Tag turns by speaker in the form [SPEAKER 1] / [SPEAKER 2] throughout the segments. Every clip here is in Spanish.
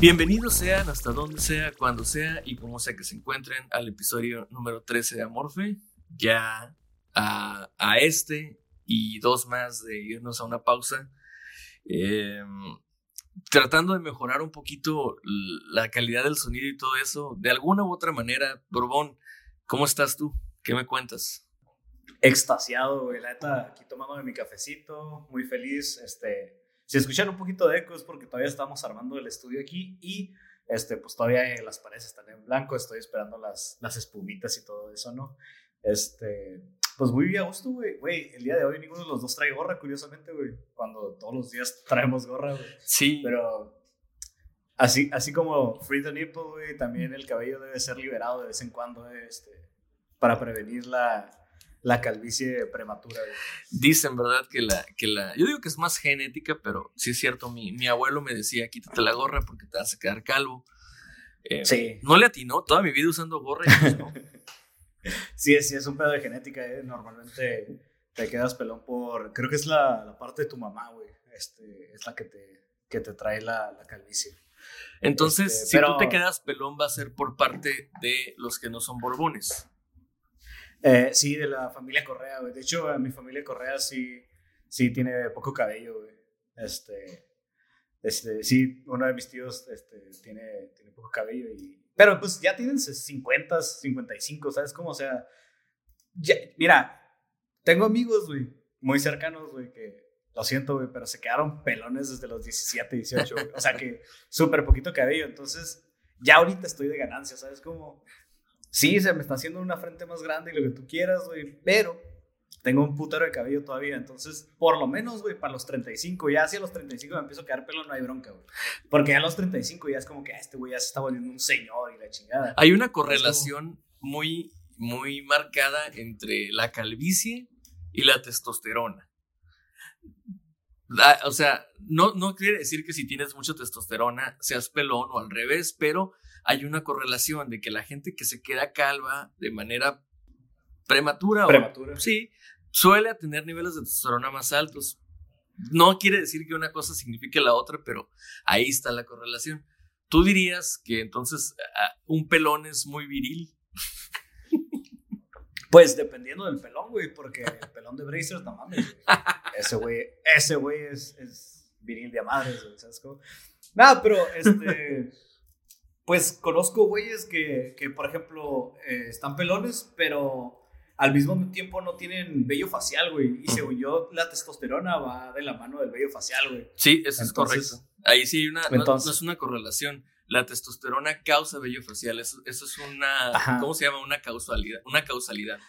[SPEAKER 1] Bienvenidos sean hasta donde sea, cuando sea y como sea que se encuentren al episodio número 13 de Amorfe. Ya a, este y dos más de irnos a una pausa. Eh, tratando de mejorar un poquito la calidad del sonido y todo eso, de alguna u otra manera. Borbón, ¿cómo estás tú? ¿Qué me cuentas?
[SPEAKER 2] Extasiado, güey. La neta, aquí tomando mi cafecito, muy feliz. Este, si escuchan un poquito de eco es porque todavía estamos armando el estudio aquí y este, pues todavía las paredes están en blanco, estoy esperando las, las espumitas y todo eso, ¿no? Este, pues muy bien a gusto, güey. Güey, el día de hoy ninguno de los dos trae gorra, curiosamente, güey. Cuando todos los días traemos gorra, güey.
[SPEAKER 1] Sí.
[SPEAKER 2] Pero así, así como free the nipple, güey, también el cabello debe ser liberado de vez en cuando, este, para prevenir la, la calvicie prematura.
[SPEAKER 1] Dicen, ¿verdad? Que la, que la. Yo digo que es más genética, pero sí es cierto. Mi, mi abuelo me decía: quítate la gorra porque te vas a quedar calvo. Eh,
[SPEAKER 2] sí.
[SPEAKER 1] No le atinó toda mi vida usando gorra y pues no.
[SPEAKER 2] sí, sí, es un pedo de genética. ¿eh? Normalmente te quedas pelón por. Creo que es la, la parte de tu mamá, güey. Este, es la que te, que te trae la, la calvicie.
[SPEAKER 1] Entonces, este, si pero... tú te quedas pelón, va a ser por parte de los que no son borbones.
[SPEAKER 2] Eh, sí, de la familia Correa, güey. De hecho, mi familia Correa sí, sí tiene poco cabello, güey. Este, este, sí, uno de mis tíos este, tiene, tiene poco cabello y... Pero pues ya tienen 50, 55, ¿sabes cómo? O sea, mira, tengo amigos, güey, muy cercanos, güey, que lo siento, güey, pero se quedaron pelones desde los 17, 18, güey. O sea que súper poquito cabello. Entonces, ya ahorita estoy de ganancia, ¿sabes cómo? Sí, se me está haciendo una frente más grande y lo que tú quieras, güey, pero tengo un putero de cabello todavía. Entonces, por lo menos, güey, para los 35, ya hacia los 35 me empiezo a quedar pelo, no hay bronca, güey. Porque ya a los 35 ya es como que este güey ya se está volviendo un señor y la chingada.
[SPEAKER 1] Hay una correlación muy, muy marcada entre la calvicie y la testosterona. O sea, no, no quiere decir que si tienes mucha testosterona seas pelón o al revés, pero hay una correlación de que la gente que se queda calva de manera prematura,
[SPEAKER 2] prematura.
[SPEAKER 1] O, sí, suele tener niveles de testosterona más altos. No quiere decir que una cosa signifique la otra, pero ahí está la correlación. ¿Tú dirías que entonces un pelón es muy viril?
[SPEAKER 2] Pues dependiendo del pelón, güey, porque el pelón de Brazers, no mames, güey. Ese güey, ese güey es, es viril de madres, güey, ¿sabes cómo? Nada, pero este... Pues conozco güeyes que, que por ejemplo, eh, están pelones, pero al mismo tiempo no tienen vello facial, güey. Y según yo, la testosterona va de la mano del vello facial, güey.
[SPEAKER 1] Sí, eso es correcto. Ahí sí hay una, entonces, no, no, es una correlación. La testosterona causa vello facial. Eso, eso es una, Ajá. ¿cómo se llama? Una causalidad. Una causalidad.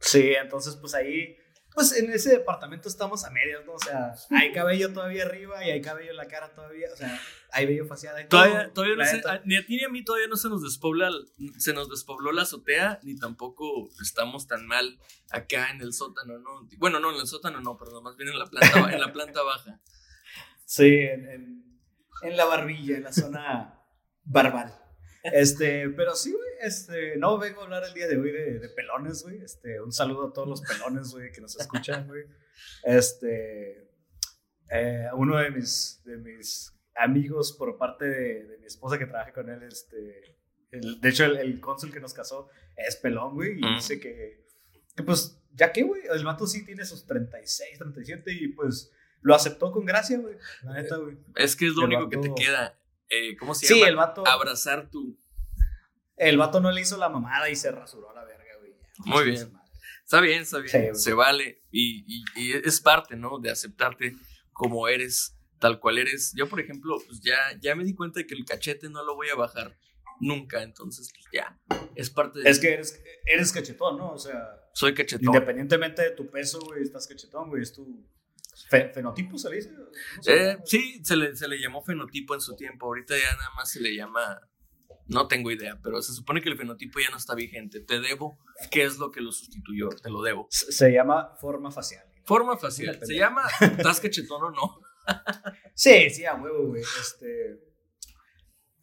[SPEAKER 2] Sí, entonces pues ahí pues en ese departamento estamos a medias, ¿no? O sea, hay cabello todavía arriba y hay cabello en la cara todavía, o sea, hay vello facial. Hay
[SPEAKER 1] todavía,
[SPEAKER 2] todo,
[SPEAKER 1] todavía no se, ni a ti ni a mí todavía no se nos despobla, se nos despobló la azotea, ni tampoco estamos tan mal acá en el sótano, ¿no? Bueno, no, en el sótano no, perdón, más bien en la planta, en la planta baja.
[SPEAKER 2] Sí, en, en, en la barbilla, en la zona barbal. Este, pero sí, güey, este, no vengo a hablar el día de hoy de, de pelones, güey. Este, un saludo a todos los pelones, güey, que nos escuchan, güey. Este, eh, uno de mis, de mis amigos por parte de, de mi esposa que trabaja con él, este, el, de hecho, el, el, cónsul que nos casó es pelón, güey, y mm. dice que, que, pues, ya que, güey, el vato sí tiene sus 36, 37 y pues lo aceptó con gracia, güey. La neta, güey.
[SPEAKER 1] Es que es lo el único vato... que te queda. Eh, ¿Cómo se
[SPEAKER 2] sí,
[SPEAKER 1] llama?
[SPEAKER 2] el vato.
[SPEAKER 1] Abrazar tu.
[SPEAKER 2] El vato no le hizo la mamada y se rasuró a la verga, güey.
[SPEAKER 1] Muy bien. Está bien, está bien. Sí, se vale. Y, y, y, es parte, ¿no? De aceptarte como eres, tal cual eres. Yo, por ejemplo, pues ya, ya me di cuenta de que el cachete no lo voy a bajar. nunca, entonces pues ya, es parte de...
[SPEAKER 2] Es que eres, eres cachetón, ¿no? O sea...
[SPEAKER 1] Soy cachetón.
[SPEAKER 2] Independientemente de tu peso, güey, estás cachetón, güey, es tu... ¿Fenotipo se le dice?
[SPEAKER 1] eh, sí, se le, se le llamó fenotipo en su tiempo, ahorita ya nada más se le llama... No tengo idea, pero se supone que el fenotipo ya no está vigente. Te debo, ¿qué es lo que lo sustituyó? Te lo debo.
[SPEAKER 2] Se llama forma facial.
[SPEAKER 1] Forma facial. ¿Se llama estás cachetón o no?
[SPEAKER 2] sí, sí, a huevo, güey. Este...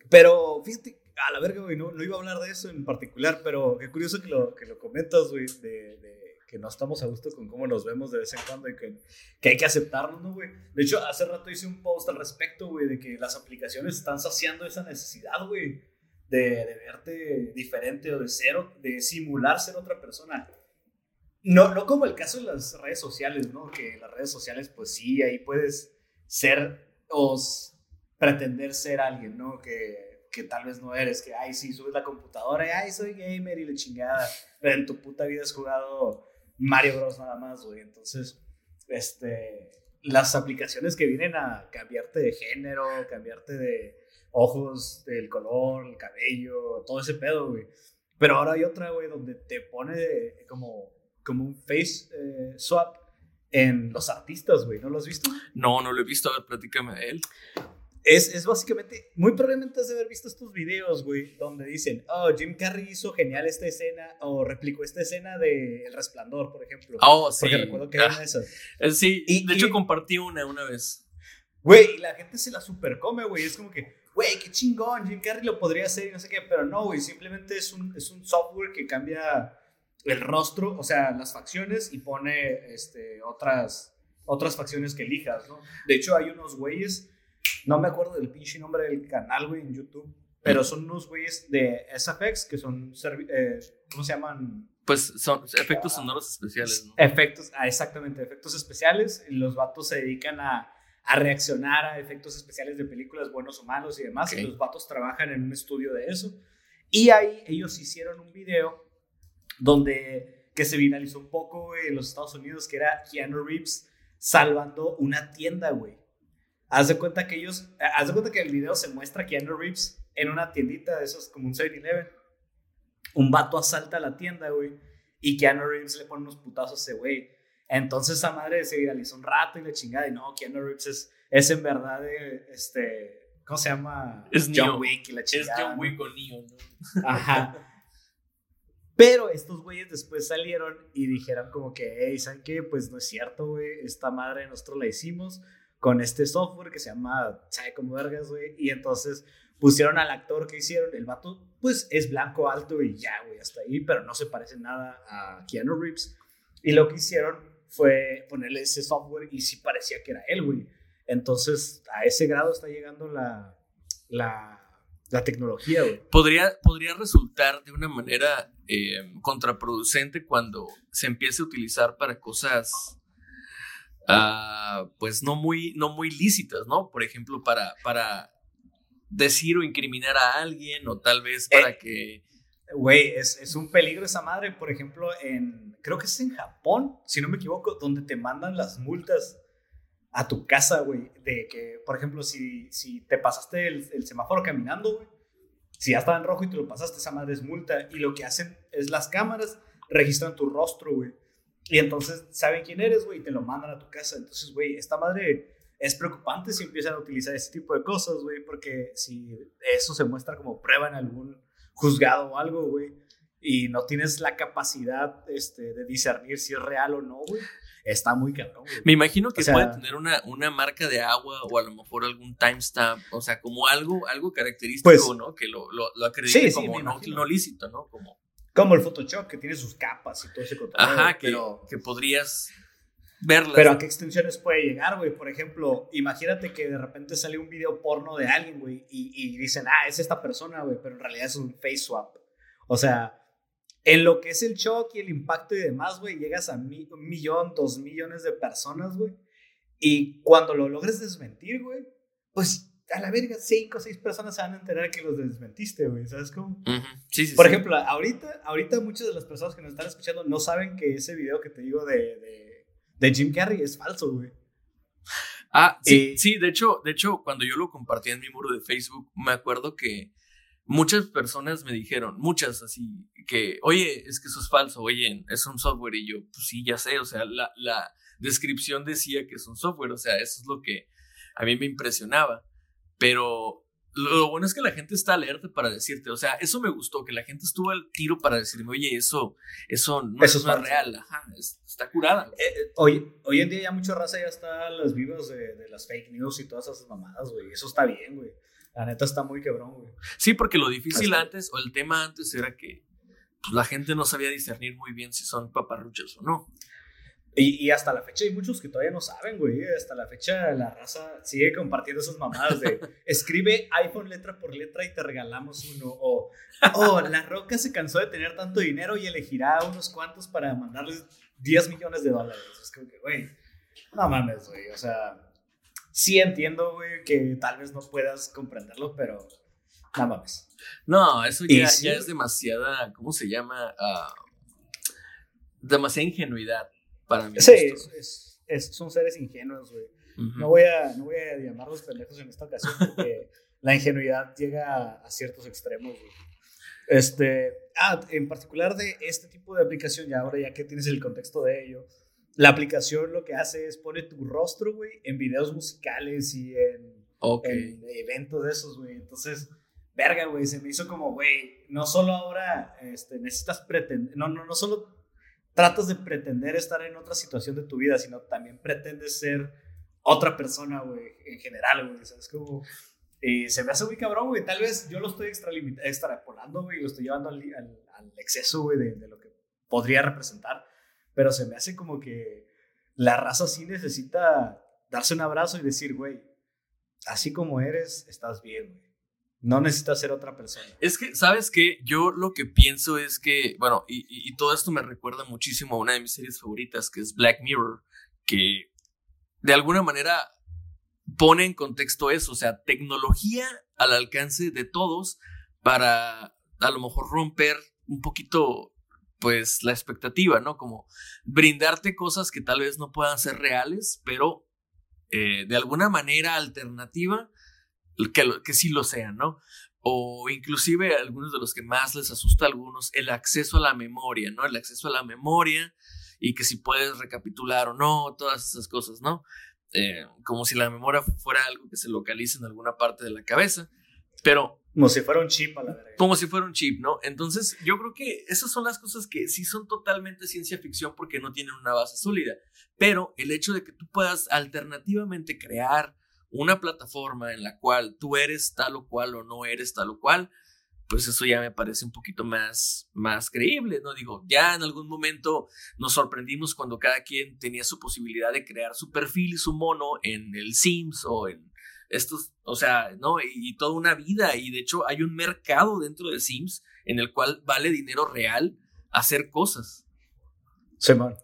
[SPEAKER 2] Pero fíjate, a la verga, güey, no, no, iba a hablar de eso en particular, pero qué curioso que lo, que lo comentas, güey, de, de, que no estamos a gusto con cómo nos vemos de vez en cuando y que, que hay que aceptarnos, ¿no, güey? De hecho, hace rato hice un post al respecto, güey, de que las aplicaciones están saciando esa necesidad, güey, de, verte diferente o de ser, de simular ser otra persona. No, no como el caso de las redes sociales, ¿no? Que las redes sociales, pues sí, ahí puedes ser o pretender ser alguien, ¿no? Que que tal vez no eres, que, ay, sí, subes la computadora y, ay, soy gamer y la chingada, pero en tu puta vida has jugado Mario Bros. nada más, güey. Entonces, este, las aplicaciones que vienen a cambiarte de género, cambiarte de ojos, del color, el cabello, todo ese pedo, güey. Pero ahora hay otra, güey, donde te pone como, como un face eh, swap en los artistas, güey. ¿No lo has visto?
[SPEAKER 1] No, no lo he visto. A ver, platícame de él.
[SPEAKER 2] Es, es, básicamente, muy probablemente has de haber visto estos videos, güey, donde dicen, oh, Jim Carrey hizo genial esta escena, o replicó esta escena de El Resplandor, por ejemplo.
[SPEAKER 1] Oh, sí.
[SPEAKER 2] Porque recuerdo que era una de esas.
[SPEAKER 1] Eh, sí, y, de hecho compartí una una vez.
[SPEAKER 2] Güey, y la gente se la supercome, güey, es como que, güey, qué chingón, Jim Carrey lo podría hacer y no sé qué, pero no, güey, simplemente es un, es un software que cambia el rostro, o sea, las facciones y pone este, otras, otras facciones que elijas, ¿no? De hecho, hay unos güeyes no me acuerdo del pinche nombre del canal, güey, en YouTube. Pero son unos güeyes de SFX que son. Eh, ¿Cómo se llaman?
[SPEAKER 1] Pues son efectos sonoros especiales, ¿no?
[SPEAKER 2] Efectos, ah, exactamente, efectos especiales. Los vatos se dedican a, a, reaccionar a efectos especiales de películas buenos o malos y demás. Y los vatos trabajan en un estudio de eso. Y ahí ellos hicieron un video donde que se viralizó un poco güey, en los Estados Unidos, que era Keanu Reeves salvando una tienda, güey. Haz de cuenta que ellos, eh, haz de cuenta que el video se muestra Keanu Reeves en una tiendita de esos, como un 7-Eleven. Un vato asalta la tienda, güey, y Keanu Reeves le pone unos putazos a ese güey. Entonces esa madre se viralizó un rato y le chingada, y no, Keanu Reeves es, es en verdad, eh, este, ¿cómo se llama?
[SPEAKER 1] Es
[SPEAKER 2] John Wick y la chingada.
[SPEAKER 1] Es John Wick o Neo,
[SPEAKER 2] ¿no? Ajá. Pero estos güeyes después salieron y dijeron como que, hey, ¿saben qué? Pues no es cierto, güey, esta madre nosotros la hicimos con este software que se llama ¿sabe como vergas, güey? Y entonces pusieron al actor que hicieron, el vato, pues es blanco alto y ya, güey, hasta ahí, pero no se parece nada a Keanu Reeves. Y lo que hicieron fue ponerle ese software y sí parecía que era él, güey. Entonces, a ese grado está llegando la, la, la tecnología, güey.
[SPEAKER 1] Podría, podría resultar de una manera eh, contraproducente cuando se empiece a utilizar para cosas Ah, pues no muy, no muy lícitas, ¿no? Por ejemplo, para, para decir o incriminar a alguien o tal vez para
[SPEAKER 2] eh,
[SPEAKER 1] que...
[SPEAKER 2] Güey, es, es, un peligro esa madre, por ejemplo, en, creo que es en Japón, si no me equivoco, donde te mandan las multas a tu casa, güey, de que, por ejemplo, si, si te pasaste el, el semáforo caminando, güey, si ya estaba en rojo y te lo pasaste, esa madre es multa, y lo que hacen es las cámaras registran tu rostro, güey. Y entonces saben quién eres, güey, y te lo mandan a tu casa. Entonces, güey, esta madre es preocupante si empiezan a utilizar ese tipo de cosas, güey, porque si eso se muestra como prueba en algún juzgado o algo, güey, y no tienes la capacidad este, de discernir si es real o no, güey, está muy cabrón, güey.
[SPEAKER 1] Me imagino que puede tener una, una marca de agua o a lo mejor algún timestamp, o sea, como algo, algo característico, pues ¿no? Que lo, lo, lo acredite como no, no lícito, ¿no? Como
[SPEAKER 2] como el Photoshop, que tiene sus capas y todo ese
[SPEAKER 1] contenido. Ajá, que, que podrías verlas.
[SPEAKER 2] Pero a qué extensiones puede llegar, güey. Por ejemplo, imagínate que de repente sale un video porno de alguien, güey, y, y, dicen, ah, es esta persona, güey, pero en realidad es un face swap. O sea, en lo que es el shock y el impacto y demás, güey, llegas a un millón, dos millones de personas, güey. Y cuando lo logres desmentir, güey, pues a la verga, cinco o seis personas se van a enterar que los desmentiste, güey, ¿sabes cómo?
[SPEAKER 1] sí, sí,
[SPEAKER 2] Por ejemplo, ahorita, ahorita muchas de las personas que nos están escuchando no saben que ese video que te digo de, de, de Jim Carrey es falso, güey.
[SPEAKER 1] Ah, sí, sí, de hecho, de hecho, cuando yo lo compartí en mi muro de Facebook, me acuerdo que muchas personas me dijeron, muchas así, que, oye, es que eso es falso, oye, es un software. Y yo, pues sí, ya sé, o sea, la, la descripción decía que es un software, o sea, eso es lo que a mí me impresionaba. Pero lo bueno es que la gente está alerta para decirte, o sea, eso me gustó, que la gente estuvo al tiro para decirme, oye, eso, eso no es más real, ajá, está curada.
[SPEAKER 2] Eh, eh, hoy, hoy en día ya mucha raza ya está los vivos de, de, las fake news y todas esas mamadas, güey, eso está bien, güey. La neta está muy quebrón, güey.
[SPEAKER 1] Sí, porque lo difícil antes, o el tema antes era que pues, la gente no sabía discernir muy bien si son paparruchas o no.
[SPEAKER 2] Y, y, hasta la fecha hay muchos que todavía no saben, güey. Hasta la fecha la raza sigue compartiendo esas mamadas de escribe iPhone letra por letra y te regalamos uno. O, oh, La Roca se cansó de tener tanto dinero y elegirá unos cuantos para mandarles 10 millones de dólares. Es como que, güey, no mames, güey. O sea, sí entiendo, güey, que tal vez no puedas comprenderlo, pero no mames.
[SPEAKER 1] No, eso ya, ya es demasiada, ¿cómo se llama? Uh, demasiada ingenuidad para mí.
[SPEAKER 2] Sí, es, son seres ingenuos, güey. no, voy a, no voy a llamarlos pendejos en esta ocasión porque la ingenuidad llega a, ciertos extremos, güey. Este, ah, en particular de este tipo de aplicación, ya ahora ya que tienes el contexto de ello, la aplicación lo que hace es pone tu rostro, güey, en videos musicales y en, en eventos de esos, güey. Entonces, verga, güey, se me hizo como, güey, no solo ahora este, necesitas pretender, no, no, no solo tratas de pretender estar en otra situación de tu vida, sino también pretendes ser otra persona, güey, en general, güey, ¿sabes? Como, y se me hace muy cabrón, güey, tal vez yo lo estoy extrapolando, güey, lo estoy llevando al, al, exceso, güey, de, de lo que podría representar, pero se me hace como que la raza sí necesita darse un abrazo y decir, güey, así como eres, estás bien, güey. No necesitas ser otra persona.
[SPEAKER 1] Es que, ¿sabes qué? Yo lo que pienso es que, bueno, y, y, todo esto me recuerda muchísimo a una de mis series favoritas, que es Black Mirror, que de alguna manera pone en contexto eso, o sea, tecnología al alcance de todos para a lo mejor romper un poquito, pues, la expectativa, ¿no? Como brindarte cosas que tal vez no puedan ser reales, pero eh, de alguna manera alternativa que, que sí lo sean, ¿no? O inclusive algunos de los que más les asusta a algunos, el acceso a la memoria, ¿no? El acceso a la memoria y que si puedes recapitular o no, todas esas cosas, ¿no? Eh, como si la memoria fuera algo que se localiza en alguna parte de la cabeza, pero...
[SPEAKER 2] Como si fuera un chip a la verga.
[SPEAKER 1] Como si fuera un chip, ¿no? Entonces, yo creo que esas son las cosas que sí son totalmente ciencia ficción porque no tienen una base sólida, pero el hecho de que tú puedas alternativamente crear una plataforma en la cual tú eres tal o cual o no eres tal o cual, pues eso ya me parece un poquito más, más creíble, ¿no? Digo, ya en algún momento nos sorprendimos cuando cada quien tenía su posibilidad de crear su perfil y su mono en el Sims o en estos, o sea, ¿no? Y, toda una vida, y de hecho hay un mercado dentro de Sims en el cual vale dinero real hacer cosas.
[SPEAKER 2] Sí, man.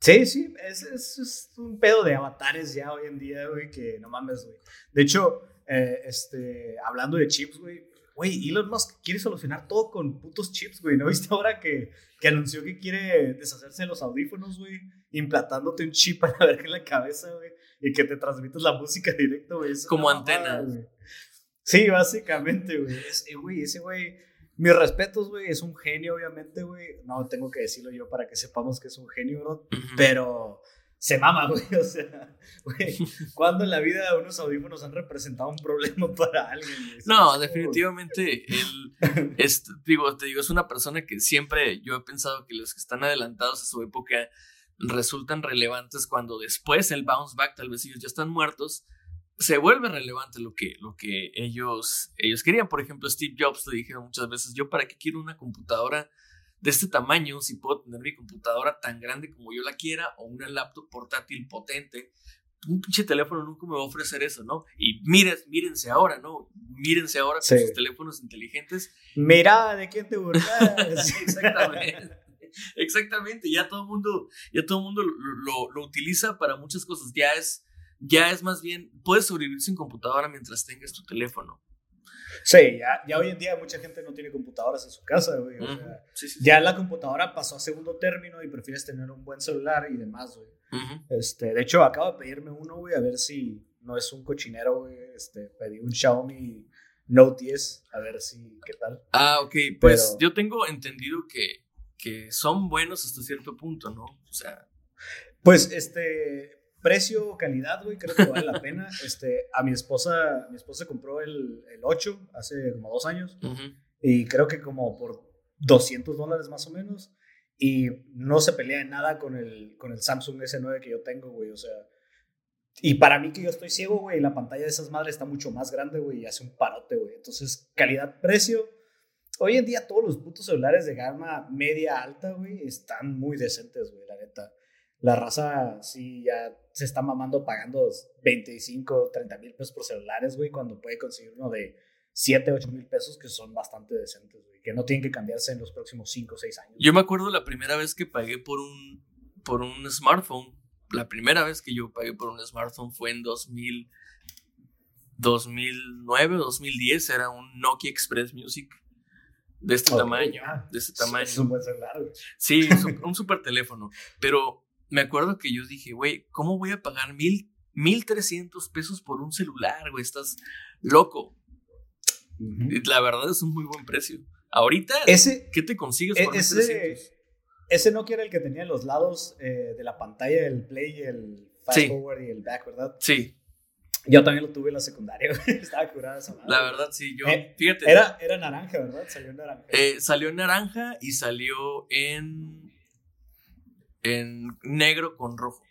[SPEAKER 2] Sí, sí, es, es, un pedo de avatares ya hoy en día, güey, que no mames, güey. De hecho, eh, este, hablando de chips, güey, güey, Elon Musk quiere solucionar todo con putos chips, güey. ¿No viste ahora que, que anunció que quiere deshacerse de los audífonos, güey? Implantándote un chip a ver en la cabeza, güey, y que te transmitas la música directo, güey.
[SPEAKER 1] Como antena.
[SPEAKER 2] Sí, básicamente, güey. Ese güey, ese güey mis respetos, güey, es un genio, obviamente, güey. No tengo que decirlo yo para que sepamos que es un genio, bro. Pero se mama, güey. O sea, güey, ¿cuándo en la vida unos audífonos han representado un problema para alguien?
[SPEAKER 1] No, definitivamente, él, es, digo, te digo, es una persona que siempre yo he pensado que los que están adelantados a su época resultan relevantes cuando después el bounce back, tal vez ellos ya están muertos, se vuelve relevante lo que, lo que ellos, ellos querían. Por ejemplo, Steve Jobs le dijeron muchas veces, yo para qué quiero una computadora de este tamaño si puedo tener mi computadora tan grande como yo la quiera o una laptop portátil potente. Un pinche teléfono nunca me va a ofrecer eso, ¿no? Y miren, mírense ahora, ¿no? Mírense ahora con sus teléfonos inteligentes.
[SPEAKER 2] Mira, ¿de quién te burlas?
[SPEAKER 1] exactamente. Exactamente, ya todo el mundo, ya todo mundo lo, lo utiliza para muchas cosas. Ya es, ya es más bien, puedes sobrevivir sin computadora mientras tengas tu teléfono.
[SPEAKER 2] Sí, ya, ya hoy en día mucha gente no tiene computadoras en su casa, güey. Ya la computadora pasó a segundo término y prefieres tener un buen celular y demás, güey. este, de hecho, acabo de pedirme uno, güey, a ver si no es un cochinero, güey. Este, pedí un Xiaomi Note 10, a ver si qué tal.
[SPEAKER 1] Ah, ok, pues yo tengo entendido que, que son buenos hasta cierto punto, ¿no? O sea.
[SPEAKER 2] Pues este, precio, calidad, güey, creo que vale la pena. Este, a mi esposa, mi esposa compró el, el 8 hace como dos años y creo que como por 200 dólares más o menos y no se pelea en nada con el, con el Samsung S9 que yo tengo, güey, o sea, y para mí que yo estoy ciego, güey, la pantalla de esas madres está mucho más grande, güey, y hace un parote, güey. Entonces, calidad-precio. Hoy en día todos los putos celulares de gama media alta, güey, están muy decentes, güey, la neta. La raza sí ya se está mamando pagando 25, 30 mil pesos por celulares, güey, cuando puede conseguir uno de 7, 8 mil pesos que son bastante decentes, güey, que no tienen que cambiarse en los próximos 5 o 6 años.
[SPEAKER 1] Yo me acuerdo la primera vez que pagué por un, por un smartphone la primera vez que yo pagué por un smartphone fue en 2000, 2009, 2010. Era un Nokia Express Music de este tamaño. de este tamaño.
[SPEAKER 2] Es un buen celular,
[SPEAKER 1] Sí, un super teléfono. Pero me acuerdo que yo dije, güey, ¿cómo voy a pagar mil, mil trescientos pesos por un celular, güey? Estás loco. La verdad es un muy buen precio. Ahorita,
[SPEAKER 2] ese,
[SPEAKER 1] ¿qué te consigues por
[SPEAKER 2] ese, ese Nokia era el que tenía los lados eh, de la pantalla, el play, el fast forward y el back, ¿verdad?
[SPEAKER 1] Sí.
[SPEAKER 2] Yo también lo tuve en la secundaria, Estaba curada esa
[SPEAKER 1] madre. La verdad, sí, yo.
[SPEAKER 2] Eh, fíjate. Era, era naranja, ¿verdad? Salió en naranja.
[SPEAKER 1] Eh, salió en naranja y salió en. En negro con rojo.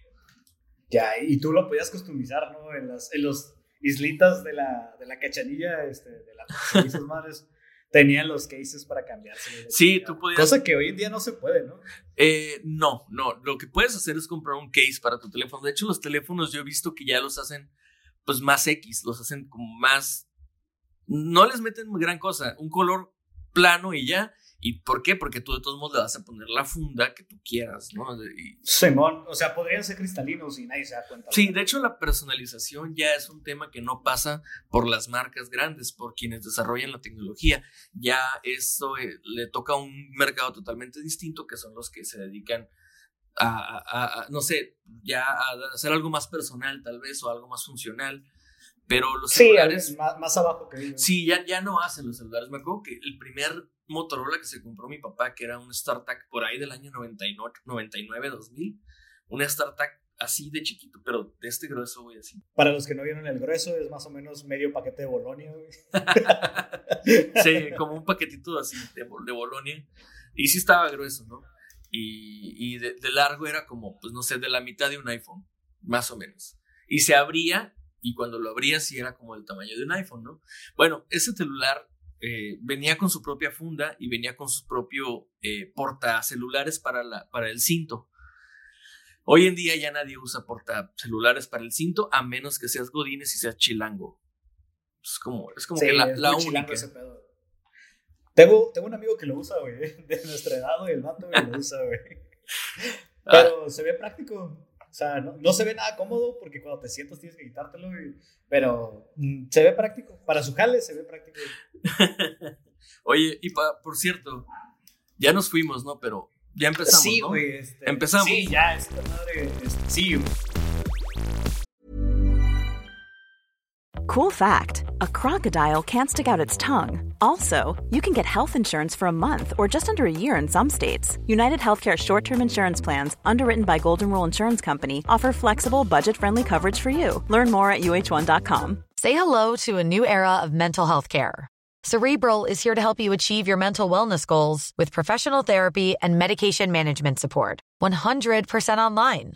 [SPEAKER 2] Ya, y tú lo podías customizar, ¿no? En, las, en los islitas de la, de la cachanilla, este, de las madres tenían los cases para cambiarse.
[SPEAKER 1] Sí, tú podías.
[SPEAKER 2] Cosa que hoy en día no se puede, ¿no?
[SPEAKER 1] Eh, no, no. Lo que puedes hacer es comprar un case para tu teléfono. De hecho, los teléfonos yo he visto que ya los hacen, pues más X, los hacen como más. No les meten gran cosa, un color plano y ya. ¿Y por qué? Porque tú de todos modos le vas a poner la funda que tú quieras, ¿no? Y...
[SPEAKER 2] Simón, o sea, podrían ser cristalinos y nadie se da cuenta.
[SPEAKER 1] Sí, de hecho la personalización ya es un tema que no pasa por las marcas grandes, por quienes desarrollan la tecnología. Ya eso eh, le toca a un mercado totalmente distinto, que son los que se dedican a, no sé, ya a hacer algo más personal tal vez o algo más funcional. Pero los celulares...
[SPEAKER 2] Más, más, abajo que ellos.
[SPEAKER 1] Sí, ya, ya no hacen los celulares. Me acuerdo que el primer Motorola que se compró mi papá, que era un StarTAC por ahí del año 99, 2000. Un StarTAC así de chiquito, pero de este grueso, güey, así.
[SPEAKER 2] Para los que no vieron el grueso, es más o menos medio paquete de Bolonia, güey.
[SPEAKER 1] sí, como un paquetito así de, de Bolonia. Y sí estaba grueso, ¿no? Y, y de, de, largo era como, pues no sé, de la mitad de un iPhone, más o menos. Y se abría, y cuando lo abría sí era como del tamaño de un iPhone, ¿no? Bueno, ese celular eh, venía con su propia funda y venía con su propio eh, portacelulares para, la, para el cinto. Hoy en día ya nadie usa portacelulares para el cinto a menos que seas godines y seas chilango. Es como, es como que la, la única.
[SPEAKER 2] Tengo, tengo un amigo que lo usa, güey, de nuestra edad, y el vato, lo usa, güey. Ah. Pero se ve práctico. O sea, no, se ve nada cómodo porque cuando te sientas tienes que quitártelo, pero mm, se ve práctico. Para su jale se ve práctico.
[SPEAKER 1] Oye, y por cierto, ya nos fuimos, ¿no? Pero ya empezamos,
[SPEAKER 2] sí,
[SPEAKER 1] ¿no?
[SPEAKER 2] Güey, este,
[SPEAKER 1] empezamos.
[SPEAKER 2] Sí, ya, esta madre, este, sí.
[SPEAKER 3] Cool fact, a crocodile can't stick out its tongue. Also, you can get health insurance for a month or just under a year in some states. United Healthcare short term insurance plans, underwritten by Golden Rule Insurance Company, offer flexible, budget friendly coverage for you. Learn more at uh1.com.
[SPEAKER 4] Say hello to a new era of mental health care. Cerebral is here to help you achieve your mental wellness goals with professional therapy and medication management support. 100% online.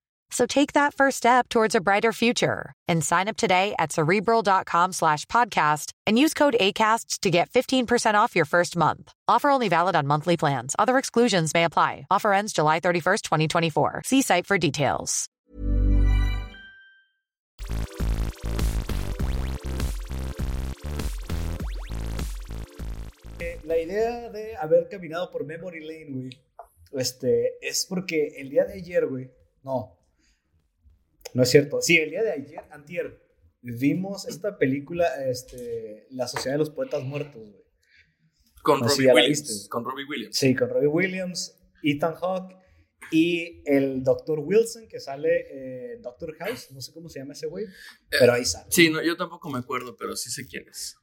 [SPEAKER 4] So take that first step towards a brighter future and sign up today at cerebral.com slash podcast and use code ACasts to get 15% off your first month. Offer only valid on monthly plans. Other exclusions may apply. Offer ends July 31st, 2024. See site for details.
[SPEAKER 2] Eh, la idea de haber caminado por Memory Lane, güey, este, es porque el día de ayer, güey, no, no es cierto. Sí, el día de ayer, antier, vimos esta película, este, La Sociedad de los Poetas Muertos, güey.
[SPEAKER 1] Con
[SPEAKER 2] No,
[SPEAKER 1] Robbie Williams.
[SPEAKER 2] viste.
[SPEAKER 1] Con Robbie Williams.
[SPEAKER 2] Sí, con Robbie Williams, Ethan Hawke y el Dr. Wilson que sale en Doctor House, no sé cómo se llama ese güey, pero ahí sale.
[SPEAKER 1] Sí, no, yo tampoco me acuerdo, pero sí sé quién es.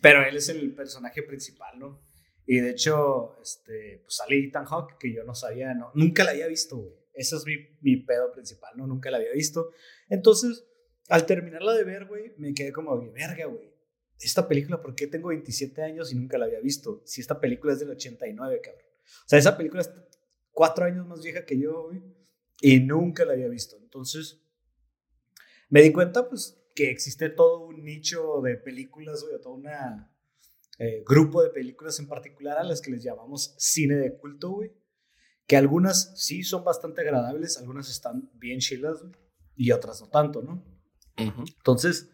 [SPEAKER 2] Pero él es el personaje principal, ¿no? Y de hecho, este, pues sale Ethan Hawke, que yo no sabía, no, nunca la había visto, güey. Ese es mi, pedo principal, ¿no? Nunca la había visto. Entonces, al terminarla de ver, güey, me quedé como, verga, güey. Esta película, ¿por qué tengo 27 años y nunca la había visto? Si esta película es del 89, cabrón. O sea, esa película es cuatro años más vieja que yo, güey. Y nunca la había visto. Entonces, me di cuenta, pues, que existe todo un nicho de películas, güey, todo un grupo de películas en particular a las que les llamamos cine de culto, güey. Que algunas sí son bastante agradables, algunas están bien chilas, y otras no tanto, ¿no? Entonces,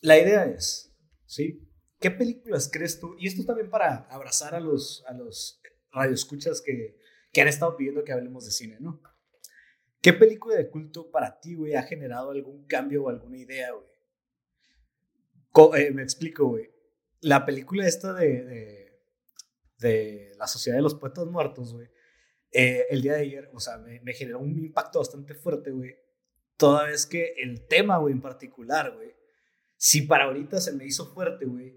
[SPEAKER 2] la idea es, ¿sí? ¿Qué películas crees tú? Y esto también para abrazar a los, a los radioescuchas que, que han estado pidiendo que hablemos de cine, ¿no? ¿Qué película de culto para ti, güey, ha generado algún cambio o alguna idea, güey? Eh, me explico, güey. La película esta de, de, de La Sociedad de los Poetas Muertos, güey, eh, el día de ayer, o sea, me, me generó un impacto bastante fuerte, güey. Toda vez que el tema, güey, en particular, güey, si para ahorita se me hizo fuerte, güey,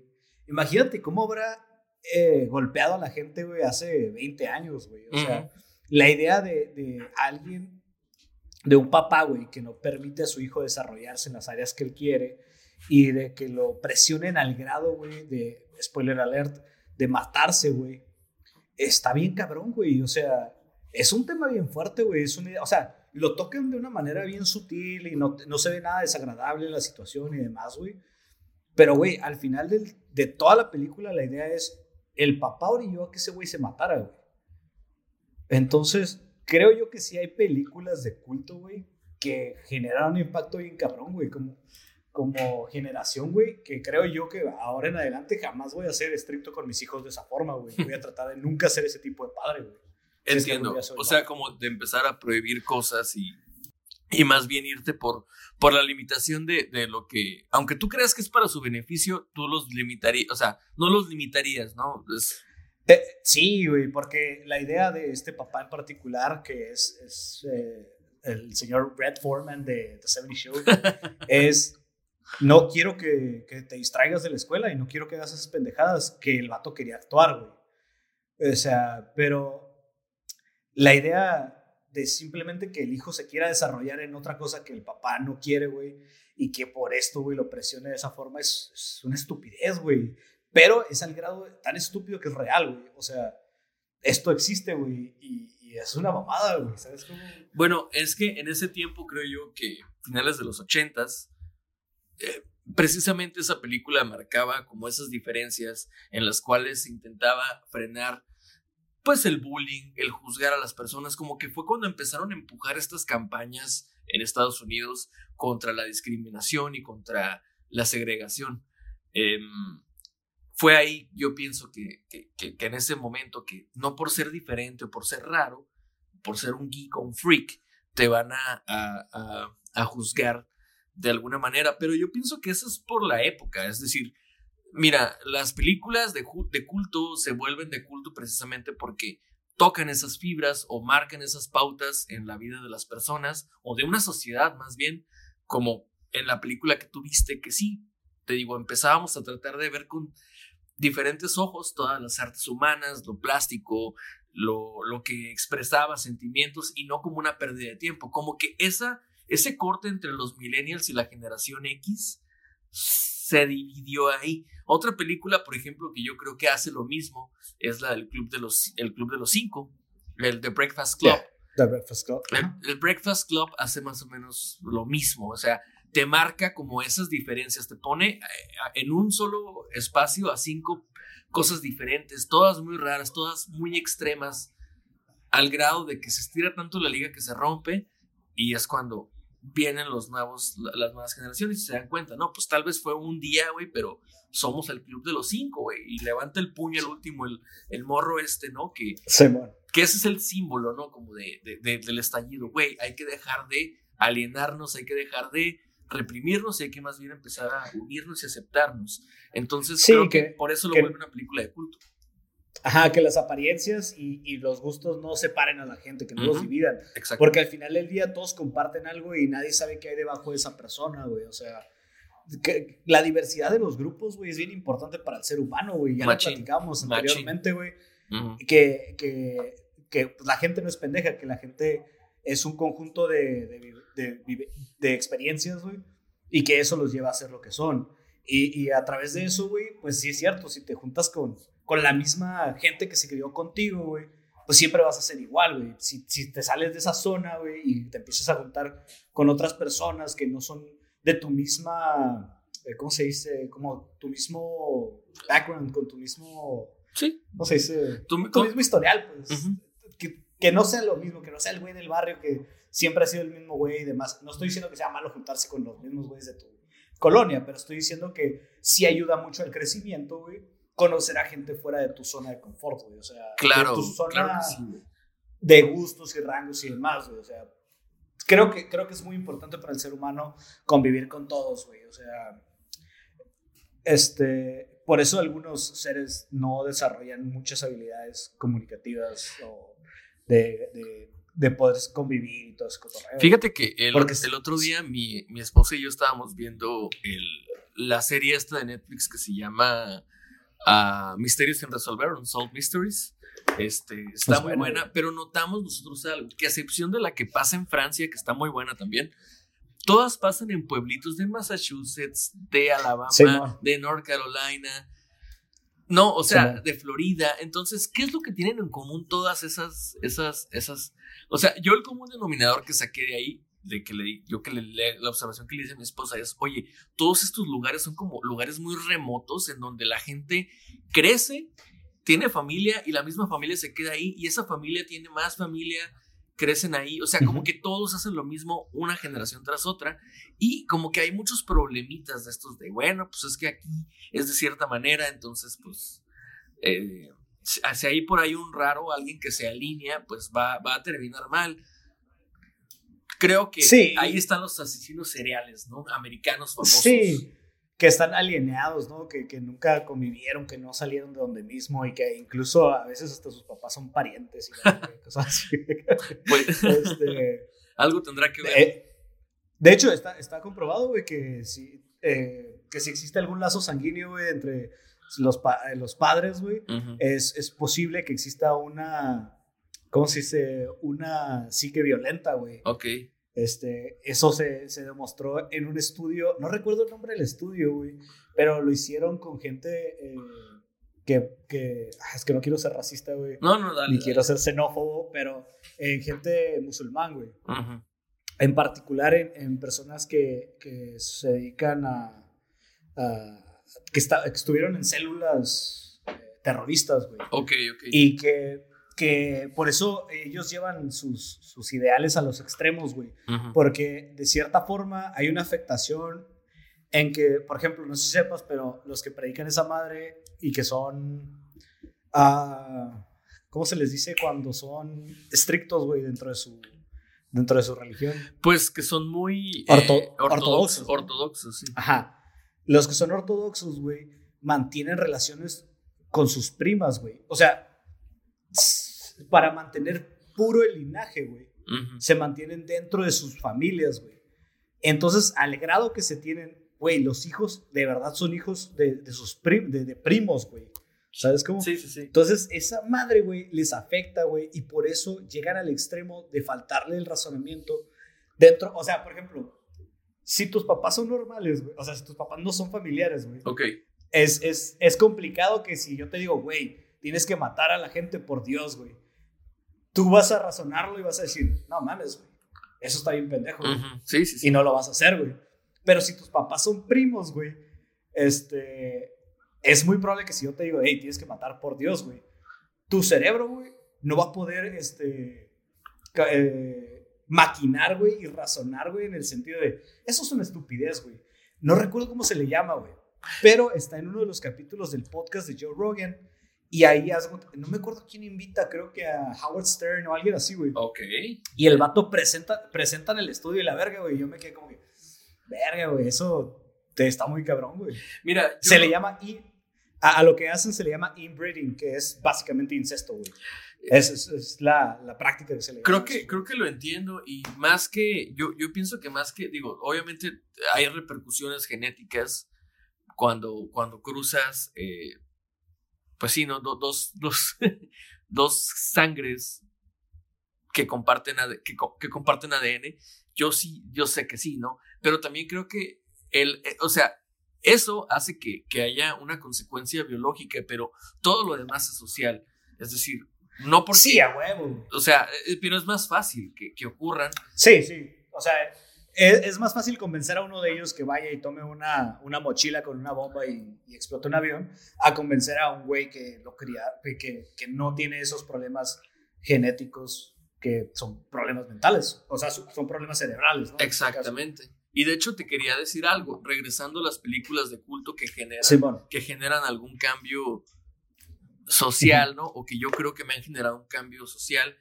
[SPEAKER 2] imagínate cómo habrá eh, golpeado a la gente, güey, hace 20 años, güey. O sea,
[SPEAKER 1] Ujú.
[SPEAKER 2] la idea de, de alguien, de un papá, güey, que no permite a su hijo desarrollarse en las áreas que él quiere y de que lo presionen al grado, güey, de, spoiler alert, de matarse, güey. Está bien cabrón, güey. O sea, es un tema bien fuerte, güey. Es una idea, o sea, lo tocan de una manera bien sutil y no, no se ve nada desagradable en la situación y demás, güey. Pero, güey, al final del- de toda la película, la idea es: el papá orilló a que ese güey se matara, güey. Entonces, creo yo que sí hay películas de culto, güey, que generaron un impacto bien cabrón, güey, como, como generación, güey, que creo yo que ahora en adelante jamás voy a ser estricto con mis hijos de esa forma, güey. Voy a tratar de nunca ser ese tipo de padre, güey.
[SPEAKER 1] Entiendo. O sea, como de empezar a prohibir cosas y, y más bien irte por, por la limitación de, de lo que, aunque tú creas que es para su beneficio, tú los limitarías, o sea, no los limitarías, ¿no? Es-
[SPEAKER 2] Eh, sí, güey, porque la idea de este papá en particular, que es, es, eh, el señor Brett Foreman de The 70 Show, es no quiero que, que te distraigas de la escuela y no quiero que hagas esas pendejadas que el vato quería actuar, güey. O sea, pero la idea de simplemente que el hijo se quiera desarrollar en otra cosa que el papá no quiere, güey, y que por esto, güey, lo presione de esa forma es, es una estupidez, güey. Pero es al grado tan estúpido que es real, güey. O sea, esto existe, güey, y, es una mamada, güey. ¿Sabes cómo?
[SPEAKER 1] Bueno, es que en ese tiempo creo yo que finales de los ochentas, eh, precisamente esa película marcaba como esas diferencias en las cuales intentaba frenar pues el bullying, el juzgar a las personas, como que fue cuando empezaron a empujar estas campañas en Estados Unidos contra la discriminación y contra la segregación. Em, fue ahí, yo pienso que, que, en ese momento, que no por ser diferente o por ser raro, por ser un geek o un freak, te van a- a- a juzgar de alguna manera, pero yo pienso que eso es por la época, es decir, mira, las películas de, culto se vuelven de culto precisamente porque tocan esas fibras o marcan esas pautas en la vida de las personas o de una sociedad más bien, como en la película que tú viste, que sí, te digo, empezábamos a tratar de ver con diferentes ojos todas las artes humanas, lo plástico, lo, lo que expresaba sentimientos y no como una pérdida de tiempo, como que esa, ese corte entre los millennials y la generación X se dividió ahí. Otra película, por ejemplo, que yo creo que hace lo mismo es la del Club de los, el Club de los Cinco, el The Breakfast Club.
[SPEAKER 2] Yeah. The Breakfast Club.
[SPEAKER 1] El, el Breakfast Club hace más o menos lo mismo, o sea, te marca como esas diferencias, te pone eh, en un solo espacio a cinco cosas diferentes, todas muy raras, todas muy extremas, al grado de que se estira tanto la liga que se rompe y es cuando vienen los nuevos, las nuevas generaciones y se dan cuenta, no, pues tal vez fue un día, güey, pero somos el club de los cinco, güey, y levanta el puño el último, el, el morro este, ¿no? Que, que ese es el símbolo, ¿no? Como de, del estallido, güey, hay que dejar de alienarnos, hay que dejar de reprimirnos y hay que más bien empezar a unirnos y aceptarnos. Entonces, creo que, por eso lo vuelve una película de culto.
[SPEAKER 2] Ajá, que las apariencias y, los gustos no separen a la gente, que no los dividan. Exacto. Porque al final del día todos comparten algo y nadie sabe qué hay debajo de esa persona, güey. O sea, que, la diversidad de los grupos, güey, es bien importante para el ser humano, güey. Ya lo platicamos anteriormente, güey. Que, que, que pues, la gente no es pendeja, que la gente es un conjunto de, de, de, experiencias, güey. Y que eso los lleva a ser lo que son. Y, y a través de eso, güey, pues sí es cierto, si te juntas con con la misma gente que se crió contigo, güey, pues siempre vas a ser igual, güey. Si, si te sales de esa zona, güey, y te empiezas a juntar con otras personas que no son de tu misma, eh, ¿cómo se dice? Como tu mismo background, con tu mismo...
[SPEAKER 1] Sí.
[SPEAKER 2] ¿Cómo se dice? Tu, mismo historial, pues. que, que, no sea lo mismo, que no sea el güey del barrio que siempre ha sido el mismo güey y demás. No estoy diciendo que sea malo juntarse con los mismos güeyes de tu colonia, pero estoy diciendo que sí ayuda mucho al crecimiento, güey conocer a gente fuera de tu zona de confort, güey. O sea,
[SPEAKER 1] claro,
[SPEAKER 2] de tu zona de gustos y rangos y demás, güey. O sea, creo que, creo que es muy importante para el ser humano convivir con todos, güey. O sea, este, por eso algunos seres no desarrollan muchas habilidades comunicativas o de, de, poder convivir y todo eso.
[SPEAKER 1] Fíjate que el, el otro día mi, mi, esposa y yo estábamos viendo el, la serie esta de Netflix que se llama a Misterios sin resolver, Unsolved Mysteries. Este, está muy buena, pero notamos nosotros algo, que a excepción de la que pasa en Francia, que está muy buena también, todas pasan en pueblitos de Massachusetts, de Alabama, de North Carolina, no, o sea, de Florida. Entonces, ¿qué es lo que tienen en común todas esas, esas, esas? O sea, yo el común denominador que saqué de ahí de que le, yo que le, la observación que le hice a mi esposa es, oye, todos estos lugares son como lugares muy remotos en donde la gente crece, tiene familia y la misma familia se queda ahí y esa familia tiene más familia, crecen ahí, o sea, como que todos hacen lo mismo una generación tras otra y como que hay muchos problemitas de estos de, bueno, pues es que aquí es de cierta manera, entonces pues... Eh, si hay por ahí un raro, alguien que se alinea, pues va, va a terminar mal Creo que ahí están los asesinos seriales, ¿no? Americanos famosos. Sí,
[SPEAKER 2] que están alienados, ¿no? Que, que, nunca convivieron, que no salieron de donde mismo y que incluso a veces hasta sus papás son parientes y cosas así.
[SPEAKER 1] Pues, este, algo tendrá que ver.
[SPEAKER 2] Eh, de, hecho, está, está comprobado, güey, que si, eh, que si existe algún lazo sanguíneo, güey, entre los, los padres, güey, es, es posible que exista una ¿cómo se dice? Una psique violenta, güey.
[SPEAKER 1] Ok.
[SPEAKER 2] Este, eso se, se, demostró en un estudio, no recuerdo el nombre del estudio, güey, pero lo hicieron con gente eh, que, que ah, es que no quiero ser racista, güey.
[SPEAKER 1] No, no, dale.
[SPEAKER 2] Ni quiero ser xenófobo, pero en gente musulmán, güey. En particular en, en personas que, que, se dedican a, que, está, que, estuvieron en células eh, terroristas, güey.
[SPEAKER 1] Ok, ok.
[SPEAKER 2] Y que que por eso ellos llevan sus, sus ideales a los extremos, güey. Porque de cierta forma hay una afectación en que, por ejemplo, no sé si sepas, pero los que predican esa madre y que son, uh, ¿cómo se les dice cuando son estrictos, güey, dentro de su dentro de su religión?
[SPEAKER 1] Pues que son muy
[SPEAKER 2] eh, ortodoxos.
[SPEAKER 1] Ortodoxos, sí.
[SPEAKER 2] Ajá. Los que son ortodoxos, güey, mantienen relaciones con sus primas, güey. O sea, para mantener puro el linaje, güey. Se mantienen dentro de sus familias, güey. Entonces, al grado que se tienen, güey, los hijos de verdad son hijos de, sus de, primos, güey. ¿Sabes cómo?
[SPEAKER 1] Sí, sí, sí.
[SPEAKER 2] Entonces, esa madre, güey, les afecta, güey, y por eso llegan al extremo de faltarle el razonamiento dentro. O sea, por ejemplo, si tus papás son normales, güey, o sea, si tus papás no son familiares, güey.
[SPEAKER 1] Ok.
[SPEAKER 2] Es, es, es complicado que si yo te digo, güey, tienes que matar a la gente por Dios, güey. Tú vas a razonarlo y vas a decir, no mames, güey. Eso está bien pendejo, güey.
[SPEAKER 1] sí, sí, sí.
[SPEAKER 2] Y no lo vas a hacer, güey. Pero si tus papás son primos, güey, este, es muy probable que si yo te digo, hey, tienes que matar por Dios, güey, tu cerebro, güey, no va a poder, este, eh, maquinar, güey, y razonar, güey, en el sentido de, eso es una estupidez, güey. No recuerdo cómo se le llama, güey. Pero está en uno de los capítulos del podcast de Joe Rogan. Y ahí, no me acuerdo quién invita, creo que a Howard Stern o alguien así, güey.
[SPEAKER 1] Ok.
[SPEAKER 2] Y el vato presenta, presenta en el estudio y la verga, güey. Yo me quedé como que, verga, güey, eso te está muy cabrón, güey.
[SPEAKER 1] Mira,
[SPEAKER 2] se le llama, a, a, lo que hacen se le llama inbreeding, que es básicamente incesto, güey. Es, es, la, la, práctica que se le
[SPEAKER 1] creo que Creo que lo entiendo y más que, yo, yo pienso que más que, digo, obviamente hay repercusiones genéticas cuando, cuando cruzas, eh, pues sí, ¿no? dos, dos, dos sangres que comparten, que, que comparten ADN. Yo sí, yo sé que sí, ¿no? Pero también creo que el, eh, o sea, eso hace que, que haya una consecuencia biológica, pero todo lo demás es social. Es decir, no porque.
[SPEAKER 2] Sí, a huevo.
[SPEAKER 1] O sea, eh, pero es más fácil que, que ocurran.
[SPEAKER 2] Sí, sí. O sea, es, es, más fácil convencer a uno de ellos que vaya y tome una, una mochila con una bomba y, y, explote un avión, a convencer a un güey que lo cría, que, que no tiene esos problemas genéticos que son problemas mentales. O sea, son problemas cerebrales, ¿no?
[SPEAKER 1] Este Exactamente. Y de hecho te quería decir algo, regresando a las películas de culto que generan, que generan algún cambio social, ¿no? O que yo creo que me han generado un cambio social.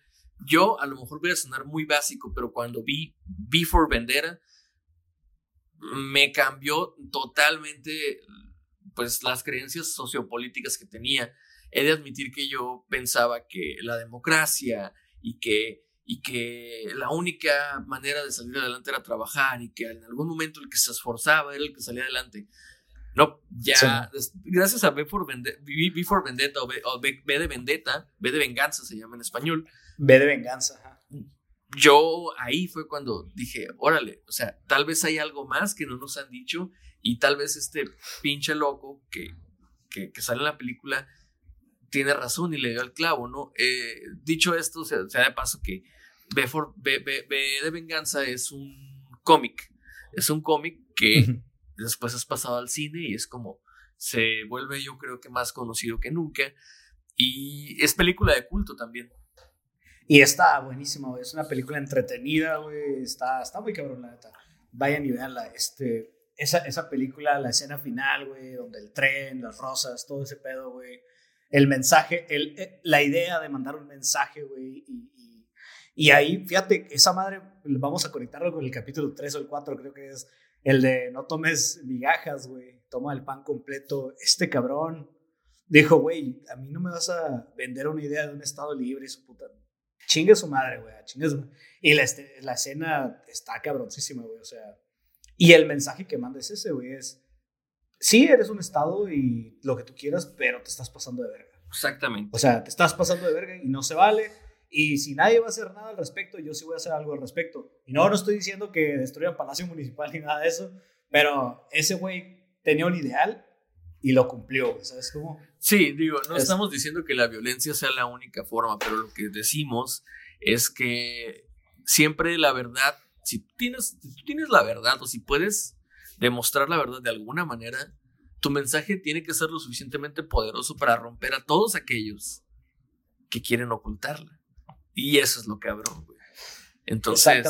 [SPEAKER 1] Yo a lo mejor voy a sonar muy básico, pero cuando vi Before Vendetta, me cambió totalmente pues las creencias sociopolíticas que tenía. He de admitir que yo pensaba que la democracia y que, y que la única manera de salir adelante era trabajar y que en algún momento el que se esforzaba era el que salía adelante. No, ya, gracias a B for Vendetta, for Vendetta o, B, de Vendetta, B de Venganza se llama en español.
[SPEAKER 2] B de Venganza,
[SPEAKER 1] Yo ahí fue cuando dije, órale, o sea, tal vez hay algo más que no nos han dicho y tal vez este pinche loco que, que, sale en la película tiene razón y le dio al clavo, ¿no? Eh, dicho esto, o sea, de paso que B, for, B, B, de Venganza es un cómic, es un cómic que después has pasado al cine y es como se vuelve yo creo que más conocido que nunca y es película de culto también.
[SPEAKER 2] Y está buenísimo, es una película entretenida, güey, está, está muy cabrón la neta. Vayan y veanla, este, esa, esa película, la escena final, güey, donde el tren, las rosas, todo ese pedo, güey. El mensaje, el, eh, la idea de mandar un mensaje, güey, y, y, y, ahí, fíjate, esa madre, vamos a conectarlo con el capítulo 3 o el 4, creo que es el de no tomes migajas, güey, toma el pan completo. Este cabrón dijo, güey, a mí no me vas a vender una idea de un estado libre y su puta. Chingue su madre, güey, chingue su Y la, este, la escena está cabroncísima, güey, o sea. Y el mensaje que manda es ese, güey, es. Sí, eres un estado y lo que tú quieras, pero te estás pasando de verga.
[SPEAKER 1] Exactamente.
[SPEAKER 2] O sea, te estás pasando de verga y no se vale y si nadie va a hacer nada al respecto, yo sí voy a hacer algo al respecto. Y no, no estoy diciendo que destruyan Palacio Municipal ni nada de eso, pero ese güey tenía un ideal y lo cumplió, ¿sabes cómo?
[SPEAKER 1] Sí, digo, no estamos diciendo que la violencia sea la única forma, pero lo que decimos es que siempre la verdad, si tienes, si tú tienes la verdad o si puedes demostrar la verdad de alguna manera, tu mensaje tiene que ser lo suficientemente poderoso para romper a todos aquellos que quieren ocultarla. Y eso es lo cabrón, güey. Entonces,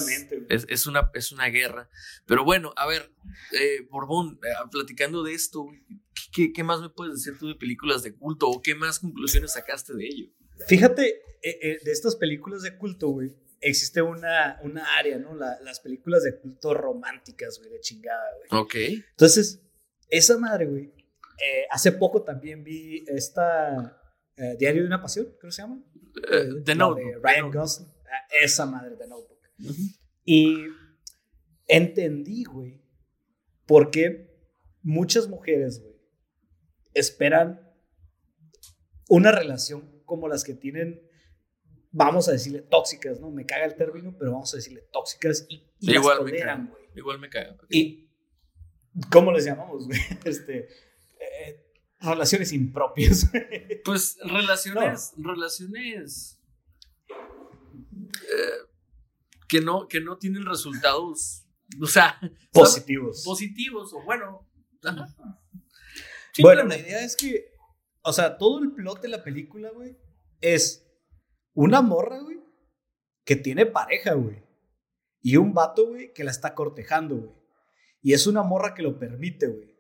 [SPEAKER 1] Es, es, una, es una guerra. Pero bueno, a ver, eh, Borbón, eh, platicando de esto, ¿qué, ¿qué, más me puedes decir tú de películas de culto o qué más conclusiones sacaste de ello?
[SPEAKER 2] Fíjate, eh, de estas películas de culto, güey, existe una, una área, ¿no? las películas de culto románticas, güey, de chingada, güey.
[SPEAKER 1] Ok.
[SPEAKER 2] Entonces, esa madre, güey, hace poco también vi esta Diario de una Pasión, creo que se llama.
[SPEAKER 1] Eh, The Notebook.
[SPEAKER 2] Ryan Gosling. Esa madre de Notebook. Y entendí, güey, por qué muchas mujeres, güey, esperan una relación como las que tienen, vamos a decirle tóxicas, ¿no? Me caga el término, pero vamos a decirle tóxicas y,
[SPEAKER 1] igual las toleran, güey. Igual me caga.
[SPEAKER 2] Y, ¿cómo les llamamos, güey? Este, eh, relaciones impropias.
[SPEAKER 1] Pues relaciones, relaciones eh, que, no, que no tienen resultados, o sea,
[SPEAKER 2] positivos.
[SPEAKER 1] Positivos, o bueno.
[SPEAKER 2] Bueno, la idea es que, o sea, todo el plot de la película, güey, es una morra, güey, que tiene pareja, güey. y un vato, güey, que la está cortejando, güey. Y es una morra que lo permite, güey.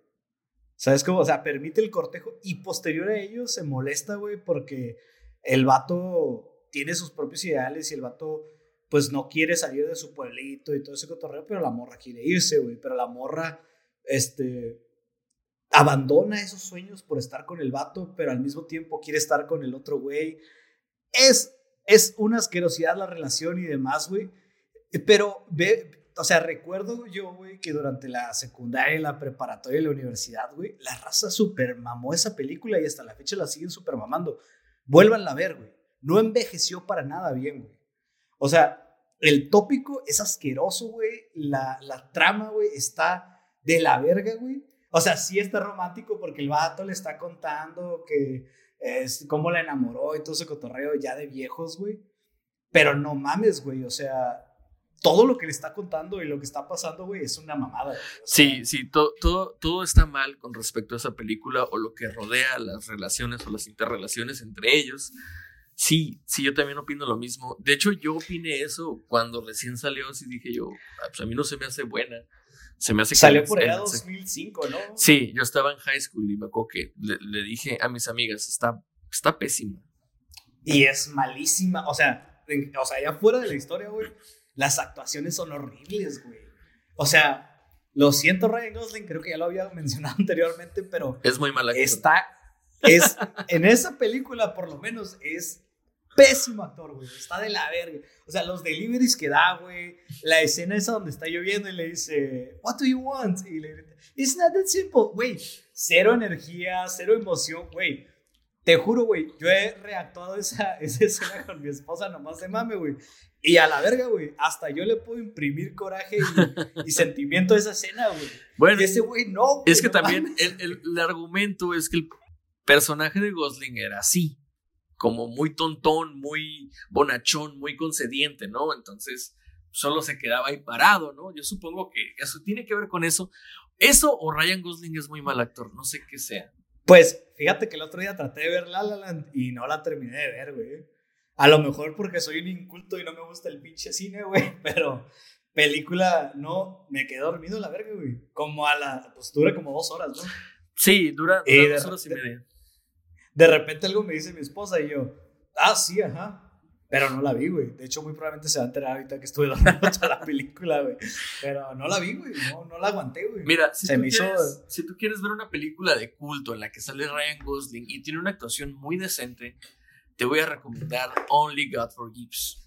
[SPEAKER 2] ¿Sabes cómo? O sea, permite el cortejo y posterior a ello se molesta, güey, porque el vato tiene sus propios ideales y el vato, pues, no quiere salir de su pueblito y todo ese cotorreo, pero la morra quiere irse, güey. Pero la morra, este, abandona esos sueños por estar con el vato, pero al mismo tiempo quiere estar con el otro güey. Es, es una asquerosidad la relación y demás, güey. Pero ve, o sea, recuerdo yo, güey, que durante la secundaria, la preparatoria y la universidad, güey, la raza super mamó esa película y hasta la fecha la siguen super mamando. Vuélvanla a ver, güey. No envejeció para nada bien, güey. O sea, el tópico es asqueroso, güey. La, la trama, güey, está de la verga, güey. O sea, sí está romántico porque el vato le está contando que es cómo la enamoró y todo ese cotorreo ya de viejos, güey. Pero no mames, güey. O sea, todo lo que le está contando y lo que está pasando, güey, es una mamada.
[SPEAKER 1] sí, sí, todo, todo, todo está mal con respecto a esa película o lo que rodea las relaciones o las interrelaciones entre ellos. Sí, sí, yo también opino lo mismo. De hecho, yo opiné eso cuando recién salió, así dije yo, ah, pues a mí no se me hace buena. Se me hace que
[SPEAKER 2] Salió por allá 2005, ¿no?
[SPEAKER 1] Sí, yo estaba en high school y me acuerdo que le, dije a mis amigas, está, está pésima.
[SPEAKER 2] Y es malísima, o sea, o sea, ya fuera de la historia, güey, las actuaciones son horribles, güey. O sea, lo siento, Ryan Gosling, creo que ya lo había mencionado anteriormente, pero...
[SPEAKER 1] Es muy mala.
[SPEAKER 2] Está, es, en esa película por lo menos es pésimo actor, güey. Está de la verga. O sea, los deliveries que da, güey. La escena esa donde está lloviendo y le dice, What do you want? Y le dice, It's not that simple. Güey, cero energía, cero emoción, güey. Te juro, güey, yo he reactuado esa, esa escena con mi esposa nomás de mame, güey. Y a la verga, güey, hasta yo le puedo imprimir coraje y, sentimiento a esa escena, güey. Bueno, y ese güey no.
[SPEAKER 1] es que también el, el, el argumento es que el personaje de Gosling era así como muy tontón, muy bonachón, muy concediente, ¿no? Entonces solo se quedaba ahí parado, ¿no? Yo supongo que eso tiene que ver con eso. Eso o Ryan Gosling es muy mal actor, no sé qué sea.
[SPEAKER 2] Pues fíjate que el otro día traté de ver La La Land y no la terminé de ver, güey. A lo mejor porque soy un inculto y no me gusta el pinche cine, güey, pero película no, me quedé dormido la verga, güey. Como a la, pues dura como dos horas, ¿no?
[SPEAKER 1] Sí, dura, dos horas y media
[SPEAKER 2] de repente algo me dice mi esposa y yo, ah, sí, ajá. Pero no la vi, güey. De hecho, muy probablemente se va a enterar ahorita que estuve dando toda la película, güey. Pero no la vi, güey. No, no la aguanté, güey.
[SPEAKER 1] Mira, si, tú quieres, si tú quieres ver una película de culto en la que sale Ryan Gosling y tiene una actuación muy decente, te voy a recomendar Only God Forgives.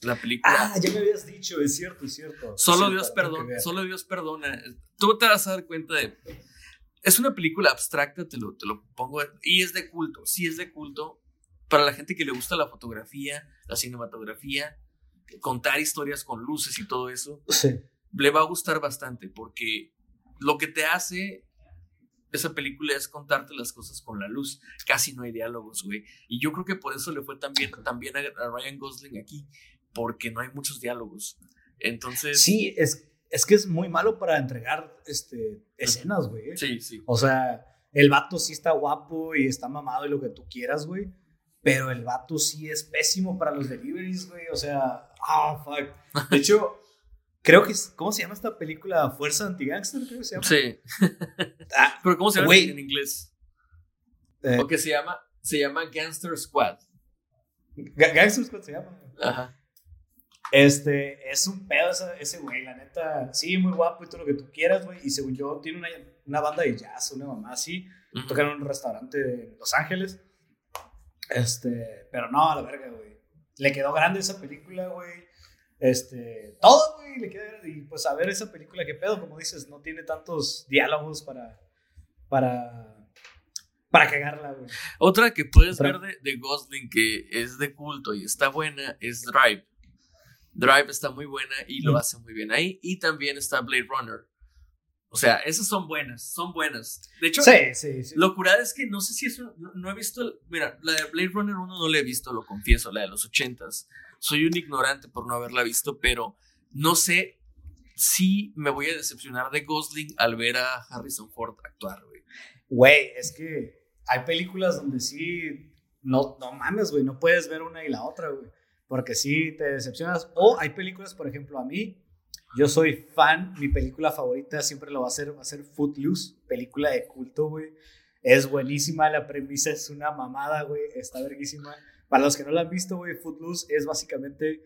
[SPEAKER 1] La película.
[SPEAKER 2] Ah, ya me habías dicho, es cierto, es cierto.
[SPEAKER 1] Solo Dios perdona, solo Dios perdona. Tú te vas a dar cuenta de es una película abstracta, te lo, te lo pongo, y es de culto, sí es de culto. Para la gente que le gusta la fotografía, la cinematografía, contar historias con luces y todo eso, le va a gustar bastante porque lo que te hace esa película es contarte las cosas con la luz. Casi no hay diálogos, güey. Y yo creo que por eso le fue también, también a Ryan Gosling aquí, porque no hay muchos diálogos. Entonces.
[SPEAKER 2] Sí, es, es que es muy malo para entregar este, escenas, güey.
[SPEAKER 1] Sí, sí.
[SPEAKER 2] O sea, el vato sí está guapo y está mamado y lo que tú quieras, güey. Pero el vato sí es pésimo para los deliveries, güey. O sea, ah, fuck. De hecho, creo que es, ¿cómo se llama esta película? Fuerza Anti-Gangster, creo que se llama.
[SPEAKER 1] Sí. Ah, Pero ¿cómo se llama en inglés? Eh, o se llama, se llama Gangster Squad.
[SPEAKER 2] Gangster Squad se llama.
[SPEAKER 1] Ajá.
[SPEAKER 2] Este, es un pedo ese, güey, la neta. Sí, muy guapo y todo lo que tú quieras, güey. Y según yo, tiene una, una banda de jazz, una mamá así. Toca en un restaurante de Los Ángeles. Este, pero no, a la verga, güey. Le quedó grande esa película, güey. Este, todo, güey, le quedó grande. Y pues a ver esa película, qué pedo, como dices, no tiene tantos diálogos para. para. Para cagarla, güey.
[SPEAKER 1] Otra que puedes ver de, de Gosling que es de culto y está buena es Drive. Drive está muy buena y lo hace muy bien ahí. Y también está Blade Runner. O sea, esas son buenas, son buenas. De hecho,
[SPEAKER 2] sí, sí, sí.
[SPEAKER 1] lo curado es que no sé si eso, no, he visto, mira, la de Blade Runner 1 no la he visto, lo confieso, la de los ochentas. Soy un ignorante por no haberla visto, pero no sé si me voy a decepcionar de Gosling al ver a Harrison Ford actuar, güey.
[SPEAKER 2] Güey, es que hay películas donde sí, no, no mames, güey, no puedes ver una y la otra, güey. Porque sí te decepcionas. O hay películas, por ejemplo, a mí, yo soy fan, mi película favorita siempre lo va a ser, va a ser Footloose, película de culto, güey. Es buenísima, la premisa es una mamada, güey, está verguísima. Para los que no la han visto, güey, Footloose es básicamente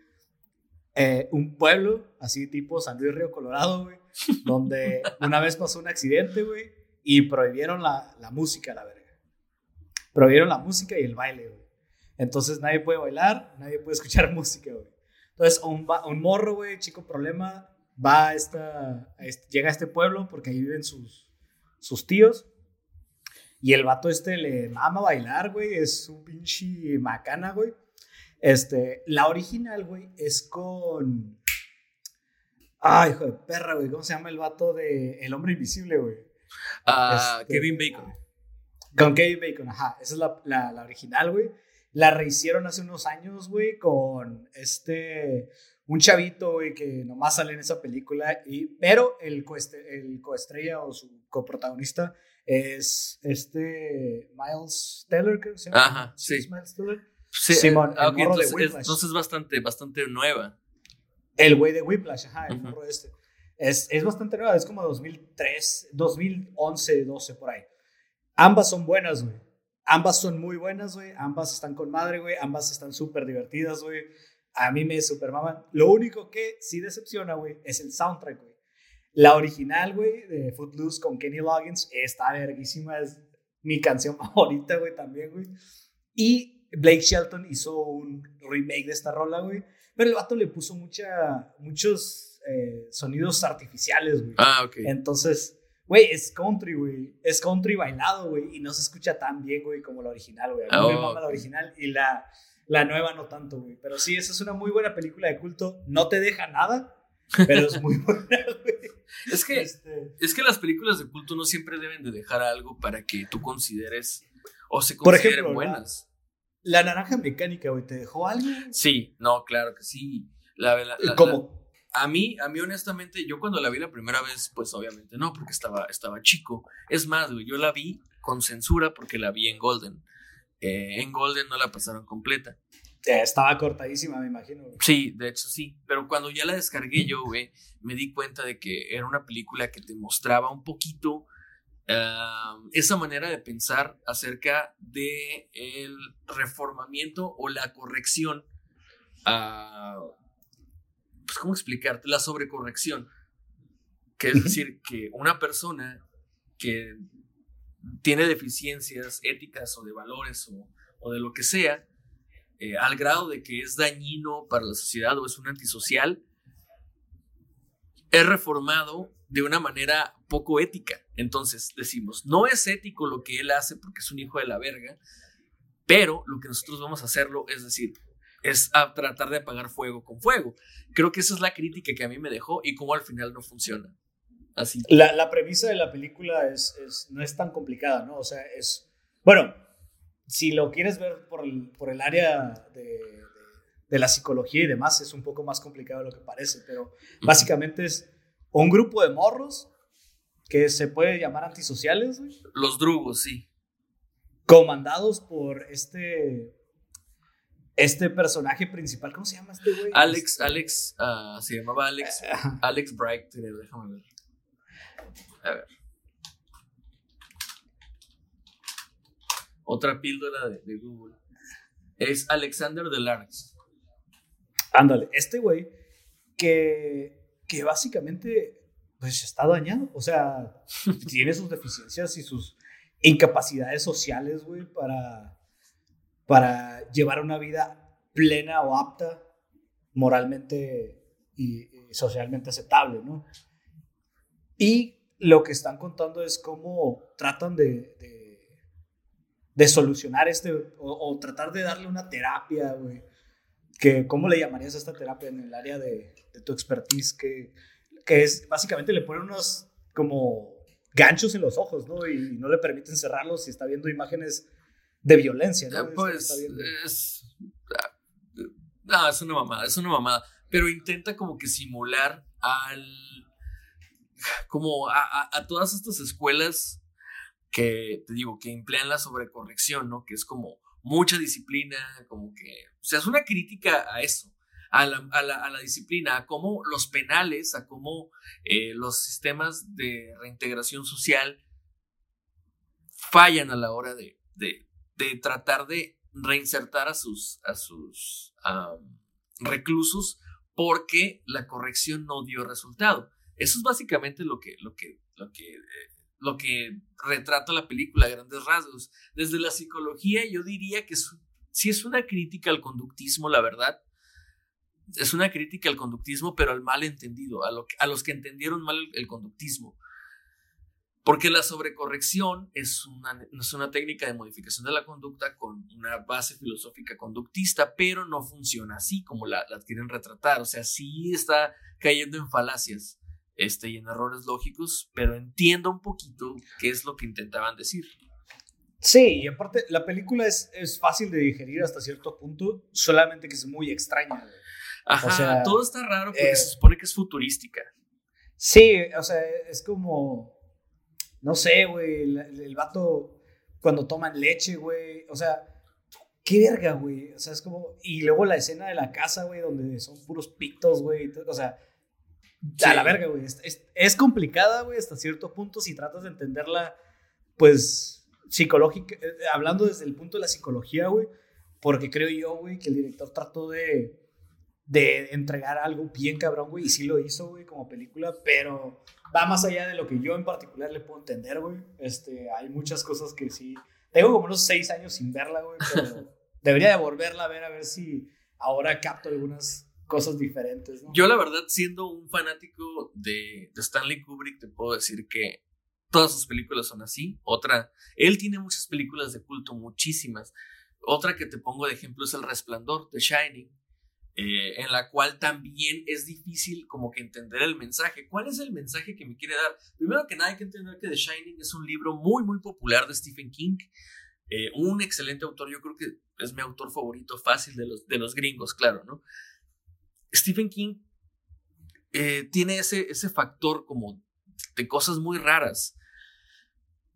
[SPEAKER 2] eh, un pueblo, así tipo San Luis Río Colorado, güey, donde una vez pasó un accidente, güey, y prohibieron la, la música, la verga. Prohibieron la música y el baile, güey. Entonces nadie puede bailar, nadie puede escuchar música, güey. Entonces un, un morro, güey, chico problema, va a esta, llega a este pueblo porque ahí viven sus, sus tíos. Y el vato este le mama bailar, güey, es un pinche macana, güey. Este, la original, güey, es con... Ay, hijo de perra, güey, ¿cómo se llama el vato de El Hombre Invisible, güey?
[SPEAKER 1] Ah, este, Kevin Bacon.
[SPEAKER 2] Con Kevin Bacon, ajá. Esa es la, la, la original, güey. La rehicieron hace unos años, güey, con este. Un chavito, güey, que nomás sale en esa película. Y, pero el, el coestrella o su coprotagonista es este Miles Teller, creo que se llama.
[SPEAKER 1] Ajá, sí.
[SPEAKER 2] Miles Teller?
[SPEAKER 1] Sí, Simón, ah, entonces, es, entonces, es bastante, bastante nueva.
[SPEAKER 2] El güey de Whiplash, ajá, el morro este. Es, es bastante nueva, es como 2003, 2011, 12, por ahí. Ambas son buenas, güey. Ambas son muy buenas, güey. Ambas están con madre, güey. Ambas están súper divertidas, güey. A mí me super maman. Lo único que sí decepciona, güey, es el soundtrack, güey. La original, güey, de Footloose con Kenny Loggins está verguísima. Es mi canción favorita, güey, también, güey. Y Blake Shelton hizo un remake de esta rola, güey. Pero el vato le puso mucha, muchos eh, sonidos artificiales, güey.
[SPEAKER 1] Ah, ok.
[SPEAKER 2] Entonces, Güey, es country, güey. Es country bailado, güey. Y no se escucha tan bien, güey, como la original, güey. A mí me oh. mama la original y la, la nueva no tanto, güey. Pero sí, esa es una muy buena película de culto. No te deja nada, pero es muy buena, güey.
[SPEAKER 1] Es que, este es que las películas de culto no siempre deben de dejar algo para que tú consideres o se consideren Por buenas.
[SPEAKER 2] La, naranja mecánica, güey, ¿te dejó algo?
[SPEAKER 1] Sí, no, claro que sí. La, la,
[SPEAKER 2] ¿Cómo?
[SPEAKER 1] A mí, a mí honestamente, yo cuando la vi la primera vez, pues obviamente no, porque estaba, estaba chico. Es más, güey, yo la vi con censura porque la vi en Golden. Eh, en Golden no la pasaron completa.
[SPEAKER 2] Eh, estaba cortadísima, me imagino.
[SPEAKER 1] Sí, de hecho sí. Pero cuando ya la descargué yo, güey, me di cuenta de que era una película que te mostraba un poquito esa manera de pensar acerca de el reformamiento o la corrección a pues, ¿cómo explicarte? La sobrecorrección. Que es decir, que una persona que tiene deficiencias éticas o de valores o, de lo que sea, eh, al grado de que es dañino para la sociedad o es un antisocial, es reformado de una manera poco ética. Entonces decimos, no es ético lo que él hace porque es un hijo de la verga, pero lo que nosotros vamos a hacerlo es decir, es a tratar de apagar fuego con fuego. Creo que esa es la crítica que a mí me dejó y cómo al final no funciona. Así.
[SPEAKER 2] La, la premisa de la película es, es, no es tan complicada, ¿no? O sea, es... Bueno, si lo quieres ver por el, por el área de, de, la psicología y demás, es un poco más complicado de lo que parece, pero básicamente es un grupo de morros que se puede llamar antisociales.
[SPEAKER 1] Los drugos, sí.
[SPEAKER 2] Comandados por este este personaje principal, ¿cómo se llama este güey?
[SPEAKER 1] Alex, Alex, uh, se llamaba Alex, Alex Bright, déjame ver. A ver. Otra píldora de, de Google. Es Alexander Delarx.
[SPEAKER 2] Ándale, este güey que, que básicamente pues está dañado, o sea, tiene sus deficiencias y sus incapacidades sociales, güey, para para llevar una vida plena o apta, moralmente y, socialmente aceptable, ¿no? Y lo que están contando es cómo tratan de, de, solucionar este, o, tratar de darle una terapia, güey. Que, ¿Cómo le llamarías a esta terapia en el área de, tu expertise? Que, que es, básicamente le ponen unos como ganchos en los ojos, ¿no? Y no le permiten cerrarlos si está viendo imágenes de violencia, ¿no?
[SPEAKER 1] Eh, pues es. No, es una mamada, es una mamada. Pero intenta como que simular al. como a, a, todas estas escuelas que te digo, que emplean la sobrecorrección, ¿no? Que es como mucha disciplina, como que, o sea, es una crítica a eso, a la, a la, a la disciplina, a cómo los penales, a cómo eh, los sistemas de reintegración social fallan a la hora de, de, de tratar de reinsertar a sus, a sus reclusos porque la corrección no dio resultado. Eso es básicamente lo que, lo que, lo que, eh, lo que retrata la película a grandes rasgos. Desde la psicología yo diría que si es una crítica al conductismo, la verdad. Es una crítica al conductismo, pero al mal entendido, a, lo a los que entendieron mal el conductismo. Porque la sobrecorrección es una, es una técnica de modificación de la conducta con una base filosófica conductista, pero no funciona así como la, la quieren retratar. O sea, sí está cayendo en falacias este, y en errores lógicos, pero entiendo un poquito qué es lo que intentaban decir.
[SPEAKER 2] Sí, y aparte, la película es, es fácil de digerir hasta cierto punto, solamente que es muy extraña.
[SPEAKER 1] Ajá, o sea, todo está raro porque se supone que es futurística.
[SPEAKER 2] Sí, o sea, es como no sé, güey, el, vato cuando toman leche, güey, o sea, qué verga, güey, o sea, es como, y luego la escena de la casa, güey, donde son puros pitos, güey, o sea, a la verga, güey, es, complicada, güey, hasta cierto punto si tratas de entenderla, pues, psicológica, eh, hablando desde el punto de la psicología, güey, porque creo yo, güey, que el director trató de, de entregar algo bien cabrón, güey, y sí lo hizo, güey, como película, pero va más allá de lo que yo en particular le puedo entender, güey. Este, hay muchas cosas que sí. Tengo como unos seis años sin verla, güey, pero debería de volverla a ver a ver si ahora capto algunas cosas diferentes, ¿no?
[SPEAKER 1] Yo, la verdad, siendo un fanático de, de Stanley Kubrick, te puedo decir que todas sus películas son así. Otra, él tiene muchas películas de culto, muchísimas. Otra que te pongo de ejemplo es El Resplandor, The Shining eh, en la cual también es difícil como que entender el mensaje. ¿Cuál es el mensaje que me quiere dar? Primero que nada hay que entender que The Shining es un libro muy, muy popular de Stephen King. Eh, un excelente autor, yo creo que es mi autor favorito fácil de los, de los gringos, claro, ¿no? Stephen King eh, tiene ese, ese factor como de cosas muy raras.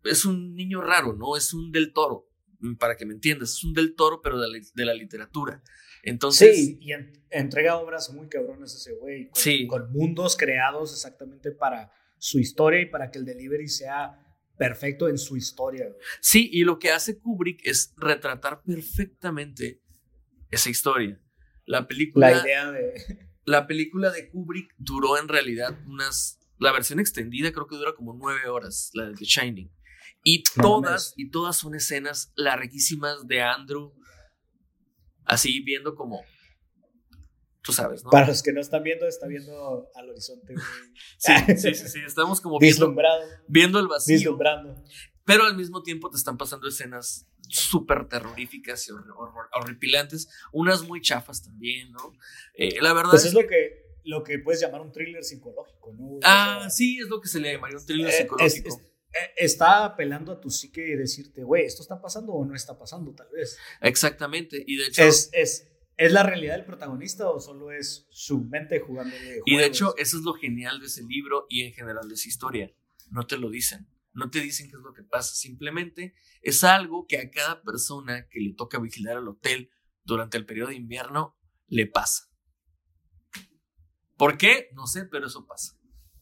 [SPEAKER 1] Es un niño raro, ¿no? Es un del toro, para que me entiendas, es un del toro, pero de de la literatura. Entonces,
[SPEAKER 2] sí, y entrega obras muy cabronas ese güey. Con, mundos creados exactamente para su historia y para que el delivery sea perfecto en su historia.
[SPEAKER 1] Sí, y lo que hace Kubrick es retratar perfectamente esa historia. La película.
[SPEAKER 2] La idea de.
[SPEAKER 1] La película de Kubrick duró en realidad unas. La versión extendida creo que dura como nueve horas, la de The Shining. Y todas, y todas son escenas larguísimas de Andrew así viendo como, tú sabes, ¿no?
[SPEAKER 2] Para los que no están viendo, está viendo al horizonte.
[SPEAKER 1] sí, sí, sí, sí, estamos como
[SPEAKER 2] viendo,
[SPEAKER 1] viendo el vacío.
[SPEAKER 2] Vislumbrando.
[SPEAKER 1] Pero al mismo tiempo te están pasando escenas súper terroríficas y horripilantes, unas muy chafas también, ¿no? Eh, la verdad
[SPEAKER 2] pues es, lo que lo que puedes llamar un thriller psicológico, ¿no?
[SPEAKER 1] Ah, sí, es lo que se le llamaría un thriller eh, psicológico.
[SPEAKER 2] Eh, está apelando a tu psique y decirte, güey, ¿esto está pasando o no está pasando, tal vez?
[SPEAKER 1] Exactamente, y de hecho...
[SPEAKER 2] ¿Es, es, ¿Es la realidad del protagonista o solo es su mente jugándole
[SPEAKER 1] Y de hecho, eso es lo genial de ese libro y en general de esa historia. No te lo dicen, no te dicen qué es lo que pasa, simplemente es algo que a cada persona que le toca vigilar el hotel durante el periodo de invierno le pasa. ¿Por qué? No sé, pero eso pasa.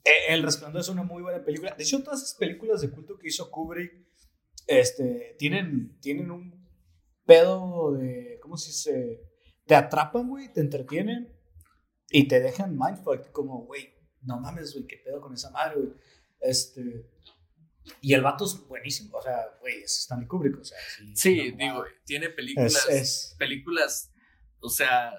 [SPEAKER 2] Eh, el Resplandor es una muy buena película. De hecho, todas esas películas de culto que hizo Kubrick este, tienen, tienen un pedo de. ¿Cómo se dice? Te atrapan, güey, te entretienen y te dejan mindfuck. Como, güey, no mames, güey, qué pedo con esa madre, güey. Este. Y el vato es buenísimo, o sea, güey, es Stanley Kubrick, o sea.
[SPEAKER 1] Sí, digo, tiene películas. Películas, o sea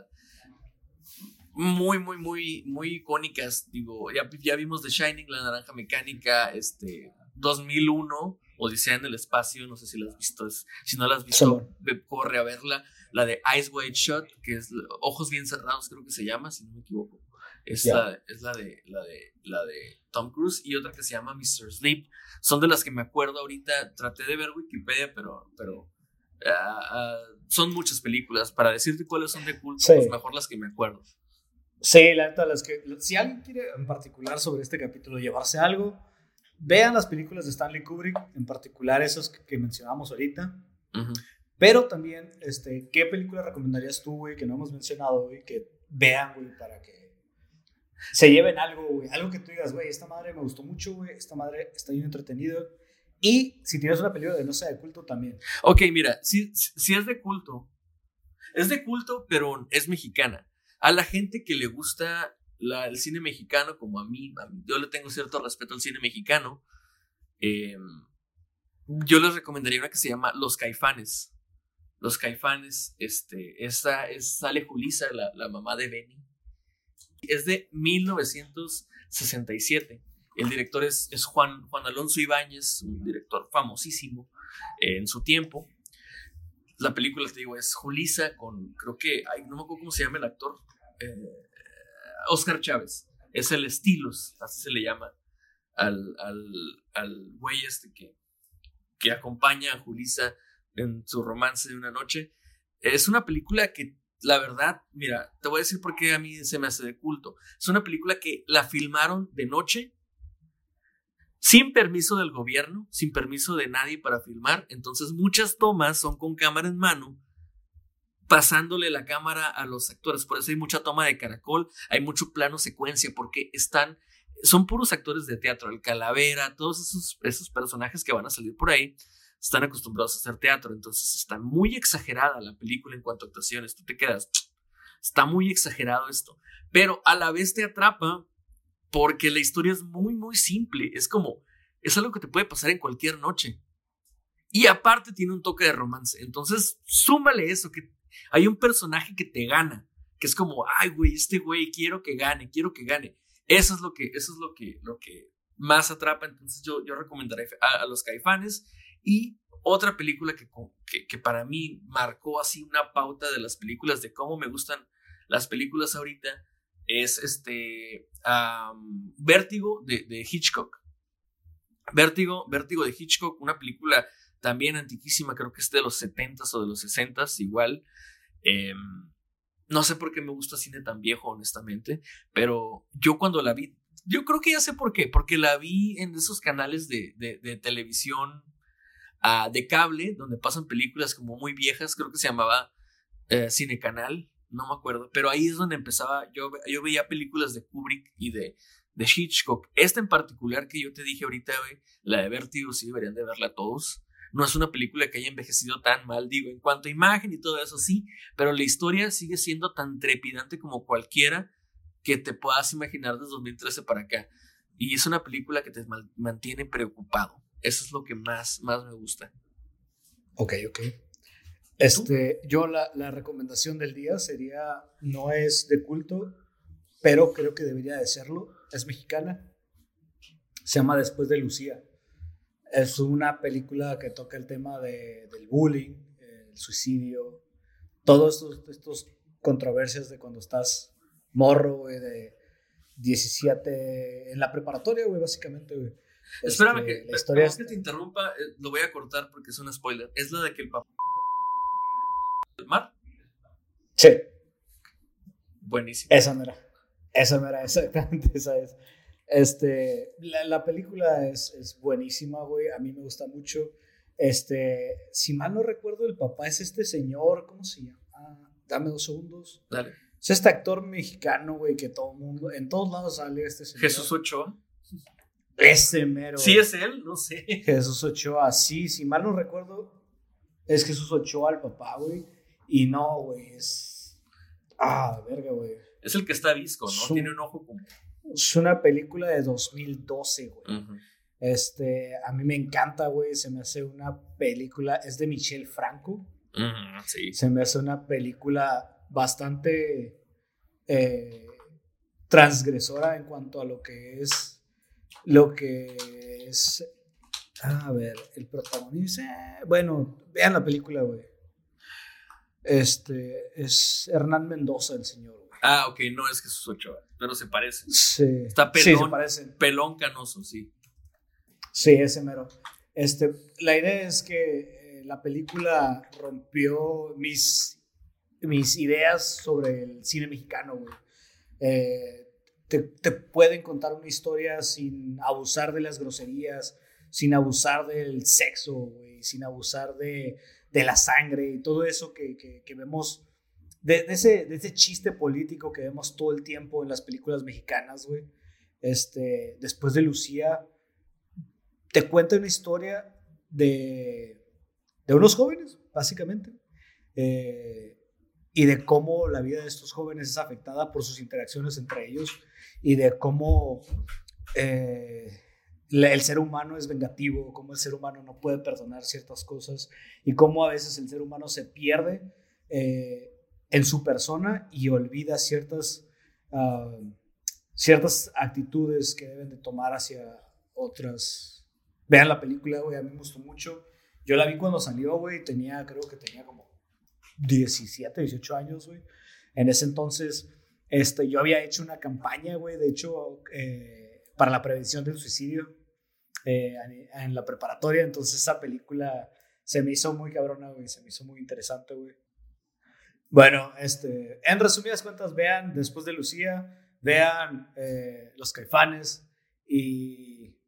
[SPEAKER 1] muy, muy, muy, muy icónicas. Digo, ya, ya vimos The Shining, La Naranja Mecánica, este, 2001, Odisea en el Espacio, no sé si la has visto. si no la has visto, corre a verla. La de Eyes Wide Shut, que es Ojos Bien Cerrados, creo que se llama, si no me equivoco. Es, la, es la, de, la, de, la de Tom Cruise y otra que se llama Mr. Sleep. Son de las que me acuerdo ahorita. Traté de ver Wikipedia, pero, pero ah, son muchas películas. Para decirte cuáles son de culto, pues mejor las que me acuerdo.
[SPEAKER 2] Sí, la neta, las que. Si alguien quiere en particular sobre este capítulo llevarse algo, vean las películas de Stanley Kubrick, en particular esas que, mencionamos ahorita. Pero también, este, ¿qué película recomendarías tú, güey, que no hemos mencionado, güey, que vean, güey, para que se lleven algo, güey? Algo que tú digas, güey, esta madre me gustó mucho, güey, esta madre está bien entretenida. Y si tienes una película de no sea de culto también.
[SPEAKER 1] Ok, mira, si, si es de culto, es de culto, pero es mexicana. A la gente que le gusta el cine mexicano, como a mí, yo le tengo cierto respeto al cine mexicano, em, yo les recomendaría una que se llama Los Caifanes. Los Caifanes, este, esta es, sale Julisa, la, la mamá de Benny. Es de 1967. El director es, es Juan, Juan Alonso Ibáñez, un director famosísimo eh, en su tiempo. La película, te digo, es Julisa con, creo que, ay, no me acuerdo cómo se llama el actor, eh, Oscar Chávez. Es el Estilos, así se le llama al, al, al güey este que, que acompaña a Julisa en su romance de una noche. Es una película que, la verdad, mira, te voy a decir por qué a mí se me hace de culto. Es una película que la filmaron de noche, sin permiso del gobierno, sin permiso de nadie para filmar. Entonces muchas tomas son con cámara en mano, pasándole la cámara a los actores. Por eso hay mucha toma de caracol, hay mucho plano secuencia, porque están, son puros actores de teatro. El calavera, todos esos, esos personajes que van a salir por ahí están acostumbrados a hacer teatro, entonces está muy exagerada la película en cuanto a actuaciones, tú te quedas, está muy exagerado esto, pero a la vez te atrapa porque la historia es muy, muy simple, es como, es algo que te puede pasar en cualquier noche. Y aparte tiene un toque de romance, entonces súmale eso, que hay un personaje que te gana, que es como, ay, güey, este güey, quiero que gane, quiero que gane. Eso es lo que, eso es lo que, lo que más atrapa. Entonces yo, yo recomendaré a, los caifanes y otra película que, que, para mí marcó así una pauta de las películas, de cómo me gustan las películas ahorita, es este Vértigo de, Hitchcock. Vértigo, Vértigo de Hitchcock, una película también antiquísima, creo que es de los 70s o de los 60s, igual. Em, no sé por qué me gusta cine tan viejo, honestamente, pero yo cuando la vi, yo creo que ya sé por qué, porque la vi en esos canales de, de, de televisión de cable, donde pasan películas como muy viejas, creo que se llamaba eh, Cine Canal, no me acuerdo, pero ahí es donde empezaba, yo, yo veía películas de Kubrick y de, de Hitchcock. Esta en particular que yo te dije ahorita, la de Vertigo, sí deberían de verla todos. No es una película que haya envejecido tan mal, digo, en cuanto a imagen y todo eso, sí, pero la historia sigue siendo tan trepidante como cualquiera que te puedas imaginar desde 2013 para acá. Y es una película que te mantiene preocupado. Eso es lo que más, más me gusta.
[SPEAKER 2] Ok, ok. Este, yo la, la, recomendación del día sería, no es de culto, pero creo que debería de serlo. Es mexicana. Se llama Después de Lucía. Es una película que toca el tema de, del bullying, el suicidio, todos estos, estos controversias de cuando estás morro, güey, de 17, en la preparatoria, güey, básicamente, güey
[SPEAKER 1] Espérame este, que, la historia que te interrumpa, eh, lo voy a cortar porque es un spoiler. ¿Es la de que el papá el mar?
[SPEAKER 2] Sí.
[SPEAKER 1] Buenísimo.
[SPEAKER 2] Esa no era. Esa no era, exactamente esa es. Este, la, la película es, es, buenísima, güey. A mí me gusta mucho. Este, si mal no recuerdo, el papá es este señor, ¿cómo se llama? Ah, dame dos segundos.
[SPEAKER 1] Dale.
[SPEAKER 2] Es este actor mexicano, güey, que todo mundo, en todos lados sale este señor.
[SPEAKER 1] Jesús Ochoa.
[SPEAKER 2] Ese mero.
[SPEAKER 1] Sí, es él, no sé.
[SPEAKER 2] Jesús Ochoa, sí, si mal no recuerdo, es Jesús Ochoa el papá, güey. Y no, güey, es. Ah, verga, güey.
[SPEAKER 1] Es el que está visco, ¿no? Tiene un ojo como.
[SPEAKER 2] Es una película de 2012, güey. Este, a mí me encanta, güey. Se me hace una película. Es de Michel Franco.
[SPEAKER 1] sí.
[SPEAKER 2] Se me hace una película bastante eh, transgresora en cuanto a lo que es lo que es. A ver, el protagonista. Bueno, vean la película, güey. Este es Hernán Mendoza, el señor. Güey.
[SPEAKER 1] Ah, ok, no es Jesús Ochoa, pero se parece.
[SPEAKER 2] Sí.
[SPEAKER 1] Está pelón, pelón canoso, sí.
[SPEAKER 2] Sí, ese mero. Este, la idea es que eh, la película rompió mis, mis ideas sobre el cine mexicano, güey. Eh, te, pueden contar una historia sin abusar de las groserías, sin abusar del sexo, sin abusar de, de la sangre y todo eso que, que, que vemos, de, de, ese, de ese chiste político que vemos todo el tiempo en las películas mexicanas, güey. Este, después de Lucía, te cuenta una historia de, de unos jóvenes, básicamente, eh, y de cómo la vida de estos jóvenes es afectada por sus interacciones entre ellos y de cómo eh, el ser humano es vengativo, cómo el ser humano no puede perdonar ciertas cosas y cómo a veces el ser humano se pierde eh, en su persona y olvida ciertas, uh, ciertas actitudes que deben de tomar hacia otras. Vean la película, güey, a mí me gustó mucho. Yo la vi cuando salió, güey, tenía, creo que tenía como 17, 18 años, güey. En ese entonces, este, yo había hecho una campaña, güey, de hecho, eh, para la prevención del suicidio eh, en la preparatoria. Entonces esa película se me hizo muy cabrona, güey, se me hizo muy interesante, güey. Bueno, este, en resumidas cuentas, vean después de Lucía, vean eh, Los Caifanes y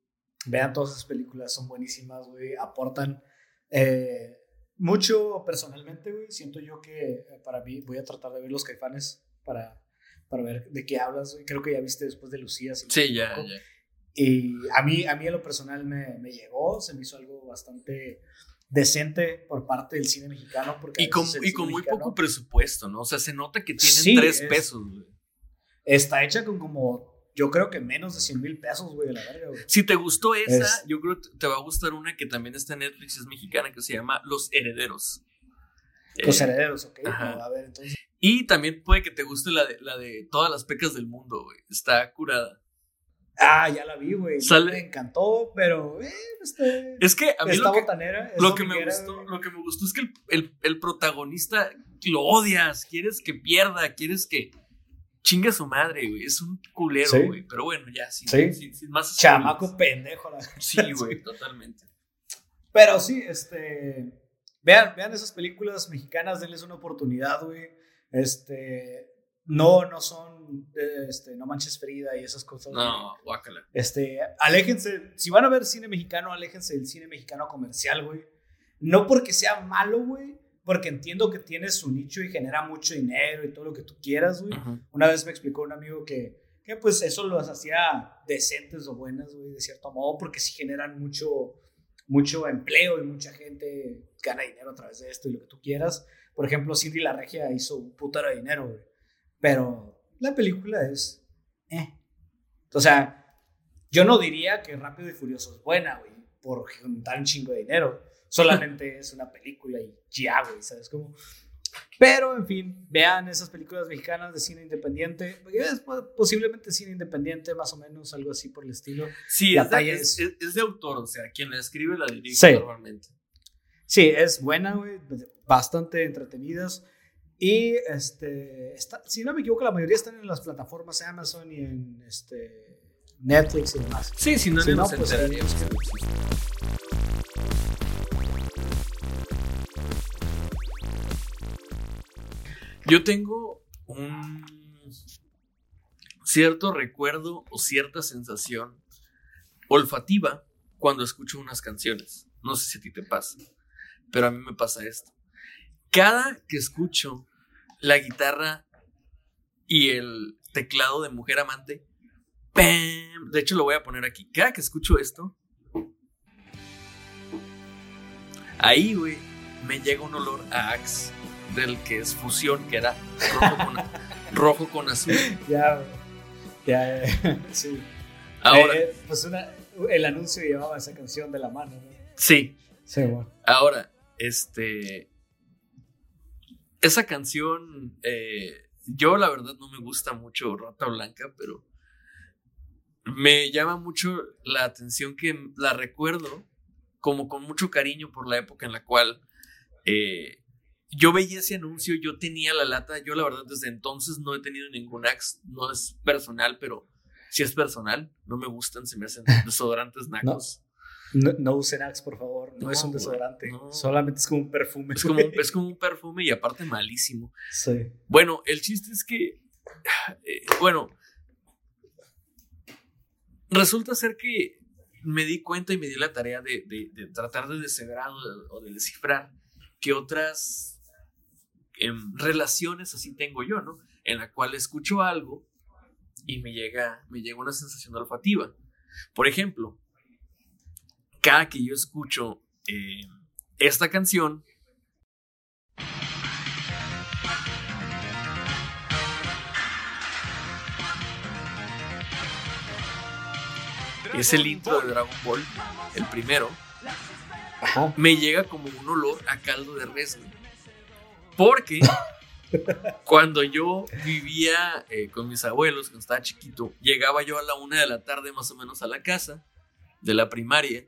[SPEAKER 2] vean todas esas películas, son buenísimas, güey, aportan eh, mucho personalmente, güey. Siento yo que para mí voy a tratar de ver Los Caifanes para, para ver de qué hablas, güey. Creo que ya viste después de Lucía.
[SPEAKER 1] sí, ya, ya.
[SPEAKER 2] Y a mí, a mí a lo personal me, me llegó, se me hizo algo bastante decente por parte del cine mexicano. Porque
[SPEAKER 1] y con, y con muy poco presupuesto, ¿no? O sea, se nota que tienen sí, tres es, pesos, güey.
[SPEAKER 2] Está hecha con como, yo creo que menos de 100 mil pesos, güey, de la verga, güey.
[SPEAKER 1] Si te gustó esa, es, yo creo que te va a gustar una que también está en Netflix, es mexicana, que se llama Los Herederos.
[SPEAKER 2] Los eh, Herederos, ok. A ver, entonces.
[SPEAKER 1] Y también puede que te guste la de, la de todas las pecas del mundo, güey. Está curada.
[SPEAKER 2] Ah, ya la vi, güey. Me encantó, pero eh, este,
[SPEAKER 1] es que a mí
[SPEAKER 2] esta
[SPEAKER 1] lo que,
[SPEAKER 2] botanera
[SPEAKER 1] lo que me gustó, lo que me gustó es que el, el, el, protagonista lo odias, quieres que pierda, quieres que chingue a su madre, güey. Es un culero,
[SPEAKER 2] ¿Sí?
[SPEAKER 1] güey. Pero bueno, ya, sin,
[SPEAKER 2] ¿Sí?
[SPEAKER 1] sin, sin más.
[SPEAKER 2] Chamaco pendejo. La...
[SPEAKER 1] Sí, güey, totalmente.
[SPEAKER 2] Pero sí, este. Vean, vean esas películas mexicanas, denles una oportunidad, güey. Este. No, no son, este, no manches Frida y esas cosas.
[SPEAKER 1] No, guácala.
[SPEAKER 2] Este, aléjense, si van a ver cine mexicano, aléjense del cine mexicano comercial, güey. No porque sea malo, güey, porque entiendo que tiene su nicho y genera mucho dinero y todo lo que tú quieras, güey.
[SPEAKER 1] Uh -huh.
[SPEAKER 2] Una vez me explicó un amigo que, que pues eso los hacía decentes o buenas, güey, de cierto modo, porque sí generan mucho, mucho empleo y mucha gente gana dinero a través de esto y lo que tú quieras. Por ejemplo, Cindy La Regia hizo un putero de dinero, güey. Pero la película es. Eh. O sea, yo no diría que Rápido y Furioso es buena, güey, por juntar un chingo de dinero. Solamente es una película y ya, güey, ¿sabes cómo? Pero, en fin, vean esas películas mexicanas de cine independiente. Es posiblemente cine independiente, más o menos, algo así por el estilo.
[SPEAKER 1] Sí, es, de, es, es, es, de autor, o sea, quien la escribe la dirige
[SPEAKER 2] Sí.
[SPEAKER 1] normalmente.
[SPEAKER 2] Sí, es buena, güey, bastante entretenidas. Y este, está, si no me equivoco, la mayoría están en las plataformas Amazon y en este, Netflix y demás.
[SPEAKER 1] Sí, si no,
[SPEAKER 2] Si
[SPEAKER 1] no
[SPEAKER 2] no, pues,
[SPEAKER 1] existe. Yo tengo un cierto recuerdo o cierta sensación olfativa cuando escucho unas canciones. No sé si a ti te pasa, pero a mí me pasa esto. Cada que escucho la guitarra y el teclado de Mujer Amante, ¡pam! de hecho lo voy a poner aquí. Cada que escucho esto, ahí, güey, me llega un olor a Axe del que es fusión, que era rojo con, rojo con azul.
[SPEAKER 2] Ya, güey. ya, eh, sí.
[SPEAKER 1] Ahora,
[SPEAKER 2] Eh, pues una, el anuncio llevaba esa canción de la mano, ¿no?
[SPEAKER 1] sí,
[SPEAKER 2] Sí, bueno.
[SPEAKER 1] Ahora, este. Esa canción. eh, yo, la verdad, no me gusta mucho Rata Blanca, pero. Me llama mucho la atención que la recuerdo como con mucho cariño por la época en la cual eh, yo veía ese anuncio, yo tenía la lata, yo la verdad desde entonces no he tenido ningún axe, no es personal, pero si es personal, no me gustan, se me hacen desodorantes nacos.
[SPEAKER 2] No, no usen Axe, por favor. No,
[SPEAKER 1] No,
[SPEAKER 2] es un desodorante.
[SPEAKER 1] no.
[SPEAKER 2] Solamente es como un perfume.
[SPEAKER 1] Es como, es como un perfume y aparte malísimo.
[SPEAKER 2] Sí.
[SPEAKER 1] Bueno, el chiste es que, eh, bueno, resulta ser que me di cuenta y me di la tarea de, de- de tratar de descifrar o de, o de descifrar qué otras em, relaciones así tengo yo, ¿no? En la cual escucho algo y me llega, me llega una sensación olfativa. Por ejemplo, cada que yo escucho eh, esta canción, es el intro de Dragon Ball, el primero, me llega como un olor a caldo de res. Porque cuando yo vivía eh, con mis abuelos, cuando estaba chiquito, llegaba yo a la una de la tarde más o menos a la casa de la primaria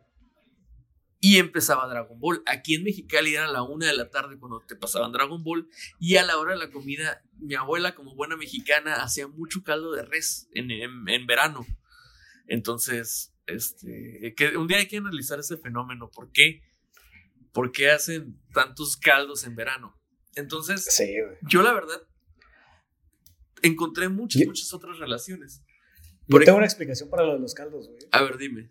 [SPEAKER 1] y empezaba Dragon Ball. Aquí en Mexicali era la una de la tarde cuando te pasaban Dragon Ball y a la hora de la comida, mi abuela como buena mexicana hacía mucho caldo de res en, en verano. Entonces, este, que un día hay que analizar ese fenómeno. ¿Por qué? ¿Por qué hacen tantos caldos en verano? Entonces, yo la verdad encontré muchas, muchas otras relaciones.
[SPEAKER 2] Yo tengo una explicación para lo de los caldos, güey.
[SPEAKER 1] A ver, dime.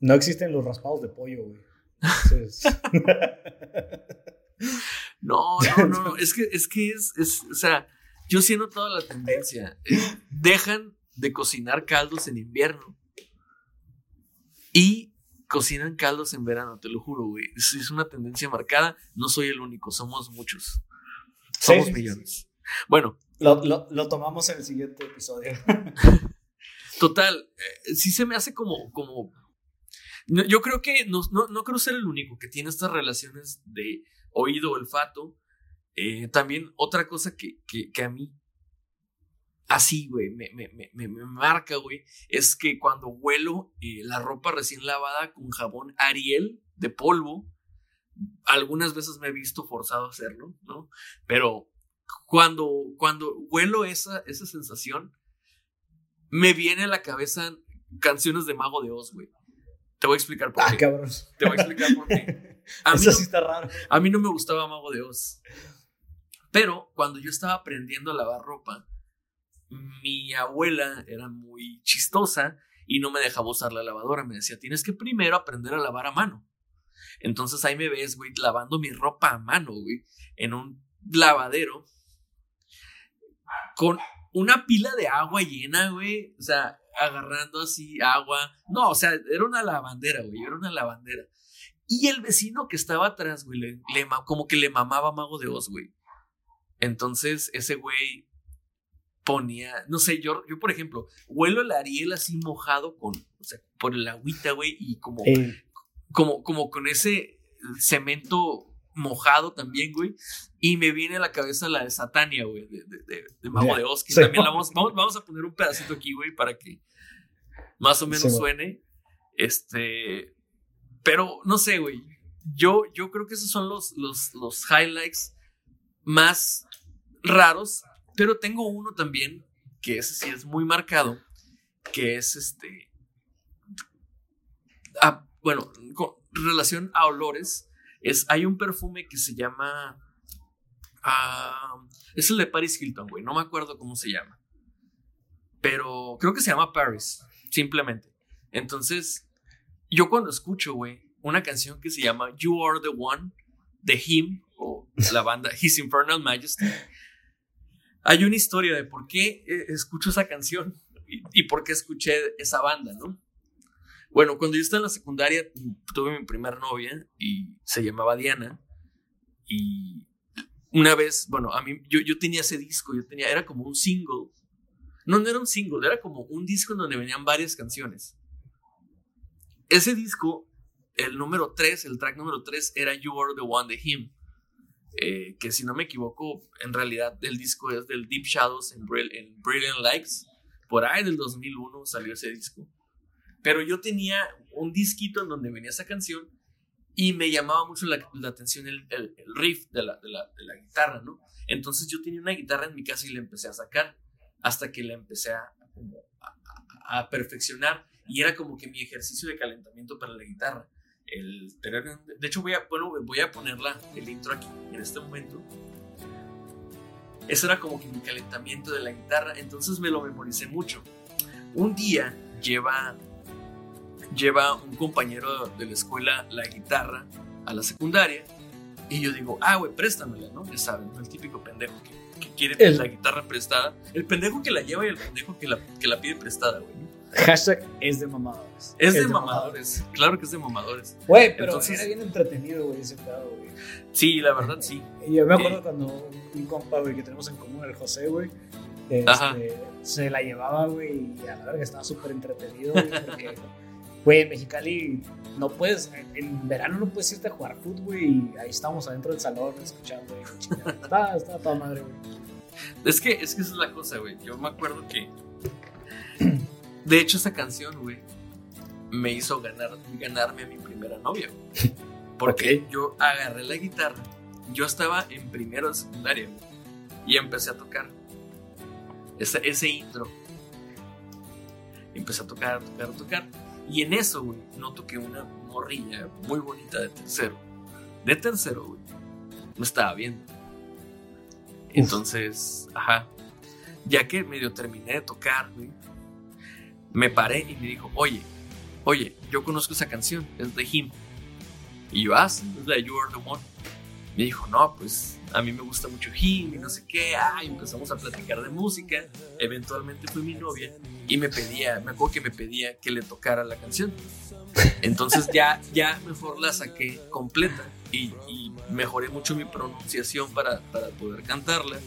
[SPEAKER 2] No existen los raspados de pollo, güey.
[SPEAKER 1] no, no, no. Es que es, que es, es, o sea, yo siento toda la tendencia. Eh, dejan de cocinar caldos en invierno. Y cocinan caldos en verano, te lo juro, güey. Es, una tendencia marcada. No soy el único, somos muchos. Somos millones. Bueno.
[SPEAKER 2] Lo, tomamos en el siguiente episodio.
[SPEAKER 1] Total, eh, sí se me hace como, como yo creo que no, no, creo ser el único que tiene estas relaciones de oído, olfato. Eh, también otra cosa que, que a mí así, güey, me, me, me, me, marca, güey, es que cuando huelo eh, la ropa recién lavada con jabón Ariel de polvo, algunas veces me he visto forzado a hacerlo, ¿no? Pero cuando, cuando huelo esa, esa sensación, me viene a la cabeza canciones de Mago de Oz, güey. Te voy a explicar por
[SPEAKER 2] ah,
[SPEAKER 1] qué.
[SPEAKER 2] Cabrón.
[SPEAKER 1] Te voy a explicar por qué.
[SPEAKER 2] Eso sí está raro.
[SPEAKER 1] A mí no me gustaba Mago de Oz. Pero cuando yo estaba aprendiendo a lavar ropa, mi abuela era muy chistosa y no me dejaba usar la lavadora. Me decía, tienes que primero aprender a lavar a mano. Entonces ahí me ves, güey, lavando mi ropa a mano, güey, en un lavadero con una pila de agua llena, güey. O sea, agarrando así agua. No, o sea, era una lavandera, güey, era una lavandera. Y el vecino que estaba atrás, güey, le, como que le mamaba Mago de Oz, güey. Entonces, ese güey ponía, no sé, yo, yo por ejemplo, huelo el Ariel así mojado con, o sea, por el agüita, güey, y como, como, como con ese cemento mojado también, güey, y me viene a la cabeza la de Satania, güey, de, de, de, Mago de Oz, también la vamos, vamos, a poner un pedacito aquí, güey, para que más o menos suene, este, pero no sé, güey, yo, yo creo que esos son los, los, los highlights más raros pero tengo uno también, que ese sí es muy marcado, que es este... Ah, bueno, con relación a olores, es, hay un perfume que se llama... Ah, es el de Paris Hilton, güey, no me acuerdo cómo se llama. Pero creo que se llama Paris, simplemente. Entonces, yo cuando escucho, güey, una canción que se llama You Are the One de Him, o la banda His Infernal Majesty, hay una historia de por qué eh, escucho esa canción y, por qué escuché esa banda, ¿no? Bueno, cuando yo estaba en la secundaria tuve mi primera novia y se llamaba Diana y una vez, bueno, a mí yo, yo tenía ese disco, yo tenía, era como un single. No, no era un single, era como un disco en donde venían varias canciones. Ese disco, el número 3, el track número 3 era You Are the One de Him. Eh, que si no me equivoco, en realidad el disco es del Deep Shadows en, Brilliant Lights. Por ahí del 2001 salió ese disco. Pero yo tenía un disquito en donde venía esa canción y me llamaba mucho la, atención el, riff de la, de, la, guitarra, ¿no? Entonces yo tenía una guitarra en mi casa y la empecé a sacar hasta que la empecé a, a perfeccionar. Y era como que mi ejercicio de calentamiento para la guitarra el de hecho voy a, bueno, voy a ponerla el intro aquí en este momento. Eso era como que mi calentamiento de la guitarra entonces me lo memoricé mucho. Un día lleva lleva un compañero de la escuela la guitarra a la secundaria Y yo digo, ah, güey, préstamela, ¿no? Ya saben, el típico pendejo que, que quiere
[SPEAKER 2] El-
[SPEAKER 1] la guitarra prestada. El pendejo que la lleva y el pendejo que la, que la pide prestada, güey.
[SPEAKER 2] Hashtag es de mamadores.
[SPEAKER 1] Es, de mamadores. Claro que es de mamadores.
[SPEAKER 2] Güey, pero
[SPEAKER 1] Entonces-
[SPEAKER 2] era bien entretenido, güey, ese pedo, güey.
[SPEAKER 1] Sí, la verdad, sí.
[SPEAKER 2] Y yo me acuerdo
[SPEAKER 1] Eh.
[SPEAKER 2] cuando un compa, güey, que tenemos en común, el José, güey, este, se la llevaba, güey, y a la verga estaba súper entretenido, güey, porque, güey, en Mexicali no puedes, en, verano no puedes irte a jugar fútbol, güey, y ahí estamos adentro del salón escuchando, güey. Estaba, estaba toda madre, güey.
[SPEAKER 1] Es que, es que esa es la cosa, güey. Yo me acuerdo que. De hecho, esa canción, güey, me hizo ganar, ganarme a mi primera novia. güey. Porque yo agarré la guitarra. Yo estaba en primero de secundaria, güey, Y empecé a tocar. Ese, ese intro. Empecé a tocar, a tocar, a tocar. Y en eso, güey, noto que una morrilla muy bonita de tercero. De tercero, güey. Me estaba viendo. Entonces, ajá. Ya que medio terminé de tocar, güey, me paré y me dijo, oye, oye, yo conozco esa canción, es de Him. Y yo, ah, sí, es la de You Are the One. Me dijo, no, pues a mí me gusta mucho Him y no sé qué. Ah, y empezamos a platicar de música. Eventualmente fue mi novia y me pedía, me acuerdo que me pedía que le tocara la canción. Entonces ya, ya mejor la saqué completa y, y mejoré mucho mi pronunciación para, para poder cantarla.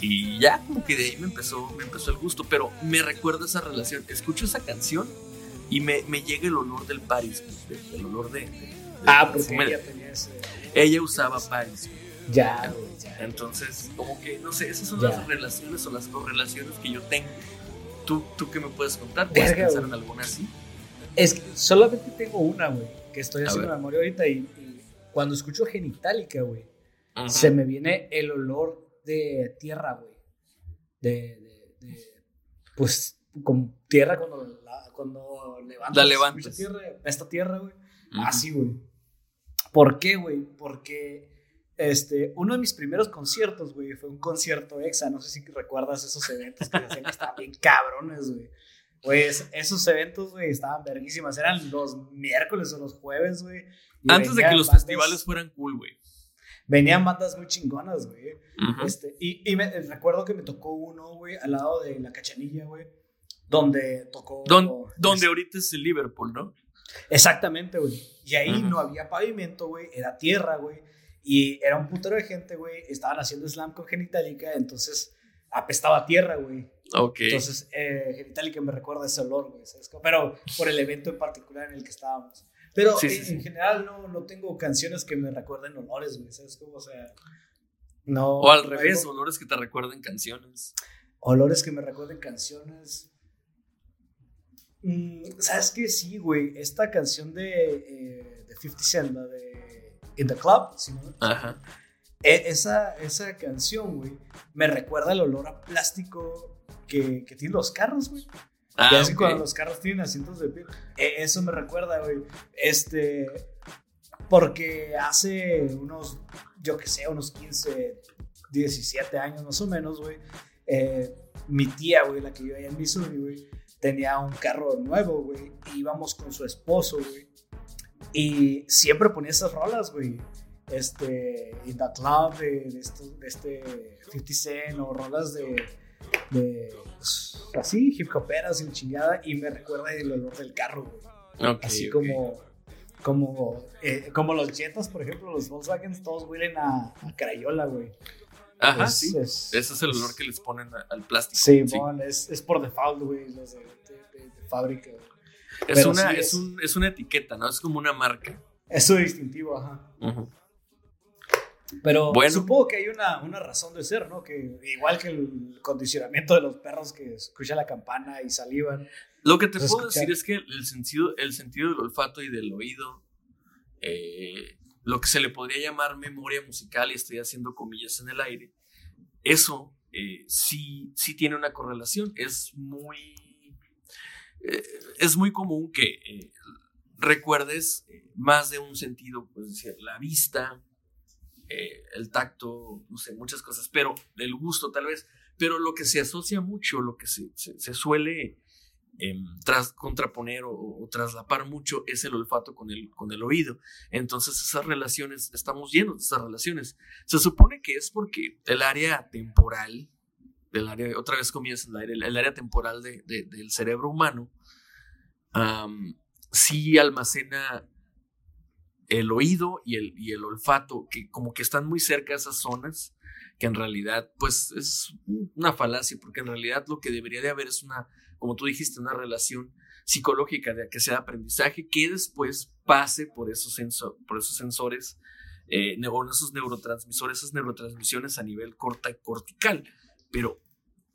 [SPEAKER 1] Y ya como que de ahí me empezó, me empezó el gusto, pero me recuerda esa relación. Escucho esa canción y me, me llega el olor del Paris, el olor de... de- de
[SPEAKER 2] Ah, porque ella tenía ese...
[SPEAKER 1] Ella usaba Paris.
[SPEAKER 2] Ya, ya.
[SPEAKER 1] Entonces, como que, no sé, esas son
[SPEAKER 2] Ya.
[SPEAKER 1] las relaciones o las correlaciones que yo tengo. ¿Tú, tú qué me puedes contar? ¿Puedes
[SPEAKER 2] Verga,
[SPEAKER 1] pensar
[SPEAKER 2] güey.
[SPEAKER 1] en alguna así?
[SPEAKER 2] Es que solamente tengo una, güey, que estoy
[SPEAKER 1] A
[SPEAKER 2] haciendo
[SPEAKER 1] ver.
[SPEAKER 2] memoria ahorita y, y cuando escucho Genitalica, güey, se me viene el olor de tierra, güey. De, de, de- pues, con tierra cuando, la, cuando levantas.
[SPEAKER 1] La levantas.
[SPEAKER 2] Tierra, esta tierra, güey. Así, güey. ¿Por qué, güey? Porque este, uno de mis primeros conciertos, güey, fue un concierto exa. No sé si recuerdas esos eventos que hacían que estaban bien cabrones, güey. Pues esos eventos, güey, estaban verguísimas. Eran los miércoles o los jueves, güey.
[SPEAKER 1] Antes de que los
[SPEAKER 2] bandas-
[SPEAKER 1] festivales fueran cool, güey.
[SPEAKER 2] Venían bandas muy chingonas, güey. Este, y y me, recuerdo que me tocó uno, güey, al lado de la cachanilla, güey, donde tocó.
[SPEAKER 1] Don- donde ahorita es el Liverpool, ¿no?
[SPEAKER 2] Exactamente, güey. Y ahí
[SPEAKER 1] Ujú.
[SPEAKER 2] no había pavimento, güey, era tierra, güey. Y era un putero de gente, güey. Estaban haciendo slam con Genitalica, entonces apestaba tierra, güey.
[SPEAKER 1] Ok.
[SPEAKER 2] Entonces, eh, Genitalica me recuerda ese olor, güey. Pero por el evento en particular en el que estábamos. Pero
[SPEAKER 1] Sí, sí,
[SPEAKER 2] en,
[SPEAKER 1] sí.
[SPEAKER 2] en general no, no tengo canciones que me recuerden olores, güey. ¿Sabes cómo? O sea, no.
[SPEAKER 1] o al revés, olores que te recuerden canciones.
[SPEAKER 2] Olores que me recuerden canciones. Mm, ¿Sabes qué? Sí, güey. Esta canción de, eh, de 50 Cent, la de In the Club, ¿sí, no?
[SPEAKER 1] Ajá.
[SPEAKER 2] E- esa, esa canción, güey, me recuerda el olor a plástico que, que tienen los carros, güey.
[SPEAKER 1] Ah,
[SPEAKER 2] Ya ves que
[SPEAKER 1] ok.
[SPEAKER 2] cuando los carros tienen asientos de piel. E- eso me recuerda, güey. Este. Porque hace unos, yo que sé, unos 15, 17 años más o menos, güey. eh, mi tía, güey, la que allá en Missouri, güey, tenía un carro nuevo, güey. Y íbamos con su esposo, güey. Y siempre ponía esas rolas, güey. Este, In the Club de, de, de este 50 Cent o rolas de, de pues, así, hip hoperas y chingada. Y me recuerda el olor del carro, güey.
[SPEAKER 1] Ok,
[SPEAKER 2] Así
[SPEAKER 1] ok.
[SPEAKER 2] como, como, eh, como los Jetas, por ejemplo, los Volkswagen, todos huelen a, a Crayola, güey.
[SPEAKER 1] Ajá,
[SPEAKER 2] Es-
[SPEAKER 1] sí.
[SPEAKER 2] es-
[SPEAKER 1] Ese es el olor que les ponen al plástico.
[SPEAKER 2] Sí, bon, es, es por default, güey, los de fábrica.
[SPEAKER 1] Es,
[SPEAKER 2] pero
[SPEAKER 1] una,
[SPEAKER 2] sí
[SPEAKER 1] es,
[SPEAKER 2] es-
[SPEAKER 1] un, es una etiqueta, ¿no? Es como una marca.
[SPEAKER 2] Es su distintivo, ajá.
[SPEAKER 1] Ujú.
[SPEAKER 2] Pero
[SPEAKER 1] Bueno.
[SPEAKER 2] supongo que hay una, una razón de ser, ¿no? Que igual que el condicionamiento de los perros que escuchan la campana y salivan.
[SPEAKER 1] Lo que te puedo
[SPEAKER 2] escuchar.
[SPEAKER 1] decir es que el sentido, el sentido del olfato y del oído, eh, lo que se le podría llamar memoria musical, y estoy haciendo comillas en el aire, eso eh, sí, sí tiene una correlación. Es muy, eh, es muy común que eh, recuerdes eh, más de un sentido, pues decir, la vista, el tacto, no sé, muchas cosas, pero el gusto tal vez. Pero lo que se asocia mucho, lo que se, suele em, tras, contraponer o, traslapar mucho es el olfato con el, con el oído. Entonces esas relaciones, estamos llenos de esas relaciones. Se supone que es porque el área temporal, del área, otra vez comienza el el área temporal de, del cerebro humano, sí almacena el oído y el, y el olfato, que como que están muy cerca de esas zonas, que en realidad pues es una falacia, porque en realidad lo que debería de haber es una, como tú dijiste, una relación psicológica de que sea aprendizaje que después pase por esos, por esos sensores, eh, esos neurotransmisores, esas neurotransmisiones a nivel corta cortical. Pero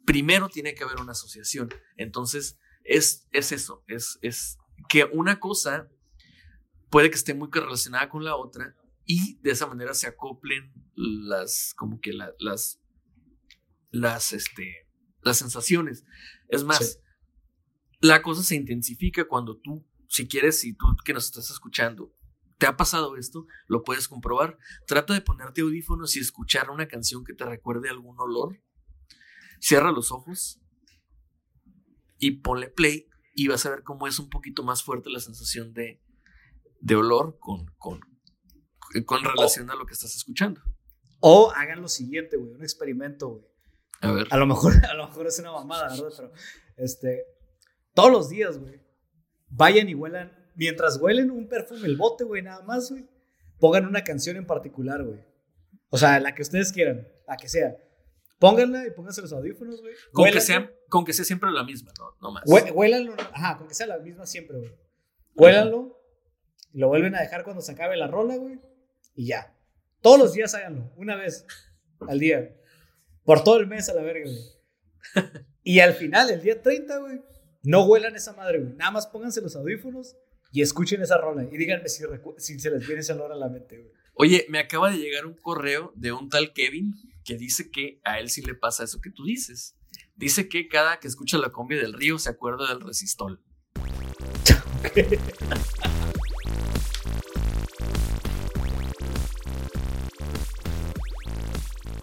[SPEAKER 1] primero tiene que haber una asociación. Entonces, es, es eso, es, es que una cosa puede que esté muy relacionada con la otra y de esa manera se acoplen las, como que las, las, este, las sensaciones. Es más, la cosa se intensifica cuando tú, si quieres, si tú que nos estás escuchando, ¿Te ha pasado esto? Lo puedes comprobar. Trata de ponerte audífonos y escuchar una canción que te recuerde algún olor. Cierra los ojos y ponle play y vas a ver cómo es un poquito más fuerte la sensación de, de olor con, con, con relación a lo que estás escuchando.
[SPEAKER 2] O hagan lo siguiente, güey, un experimento, güey.
[SPEAKER 1] A ver.
[SPEAKER 2] A lo mejor, a lo mejor es una mamada, ¿verdad? Pero, este, todos los días, güey, vayan y huelan, mientras huelen un perfume, el bote, güey, nada más, güey, pongan una canción en particular, güey. O sea, la que ustedes quieran, la que sea. Pónganla y pónganse los audífonos, güey.
[SPEAKER 1] Con, que sea, con que sea siempre la misma, no, no más.
[SPEAKER 2] Huélanlo, ajá, con que sea la misma siempre, güey. Huélanlo lo vuelven a dejar cuando se acabe la rola, güey. Y ya. Todos los días háganlo, una vez al día. Por todo el mes a la verga, güey. Y al final, el día 30, güey, no huelan esa madre, güey. Nada más pónganse los audífonos y escuchen esa rola. Y díganme si, si se les viene esa rola a la mente, güey.
[SPEAKER 1] Oye, me acaba de llegar un correo de un tal Kevin que dice que a él sí le pasa eso que tú dices. Dice que cada que escucha la combi del río se acuerda del resistol.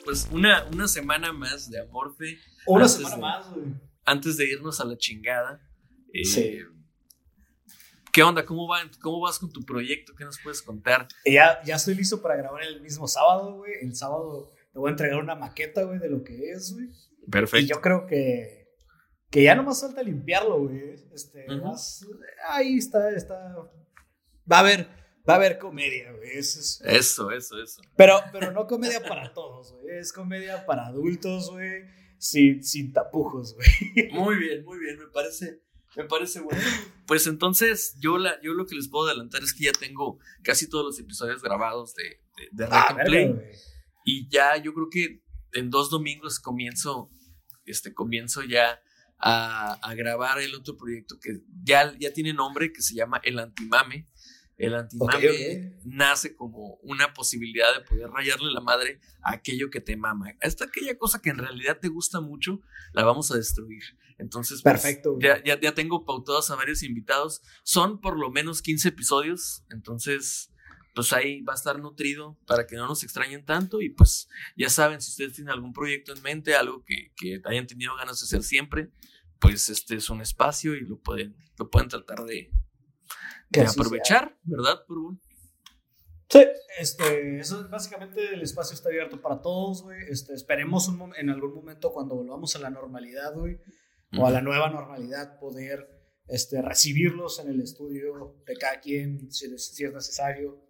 [SPEAKER 1] pues una, una semana más de Amorfe.
[SPEAKER 2] Una semana más, güey.
[SPEAKER 1] Antes de irnos a la chingada.
[SPEAKER 2] Eh, sí.
[SPEAKER 1] ¿Qué onda? ¿Cómo, va, ¿Cómo vas con tu proyecto? ¿Qué nos puedes contar?
[SPEAKER 2] Ya, ya estoy listo para grabar el mismo sábado, güey. El sábado te voy a entregar una maqueta, güey, de lo que es, güey.
[SPEAKER 1] Perfecto.
[SPEAKER 2] Y yo creo que, que ya no más falta limpiarlo, güey. Este, más, ahí está, está. Va a haber Va a haber comedia, güey. Eso,
[SPEAKER 1] eso, eso, eso.
[SPEAKER 2] Pero, pero no comedia para todos, güey. Es comedia para adultos, güey. Sin, sin tapujos, güey.
[SPEAKER 1] Muy bien, muy bien. Me parece, me parece bueno. Pues entonces, yo, la, yo lo que les puedo adelantar es que ya tengo casi todos los episodios grabados de, de,
[SPEAKER 2] ah,
[SPEAKER 1] Play. Y ya yo creo que en dos domingos comienzo, este, comienzo ya a, a, grabar el otro proyecto que ya, ya tiene nombre, que se llama El Antimame. El antimame nace como una posibilidad de poder rayarle la madre a aquello que te mama. Esta aquella cosa que en realidad te gusta mucho, la vamos a destruir. Entonces,
[SPEAKER 2] pues, perfecto.
[SPEAKER 1] ya, ya, tengo pautados a varios invitados. Son por lo menos 15 episodios. Entonces, pues ahí va a estar nutrido para que no nos extrañen tanto. Y pues ya saben, si ustedes tienen algún proyecto en mente, algo que, que hayan tenido ganas de hacer siempre, pues este es un espacio y lo pueden, lo pueden tratar de, aprovechar, ¿verdad,
[SPEAKER 2] Sí, este, eso básicamente el espacio está abierto para todos, güey. Este, esperemos un en algún momento cuando volvamos a la normalidad, güey, o a la nueva normalidad, poder este, recibirlos en el estudio de cada quien, si, es necesario,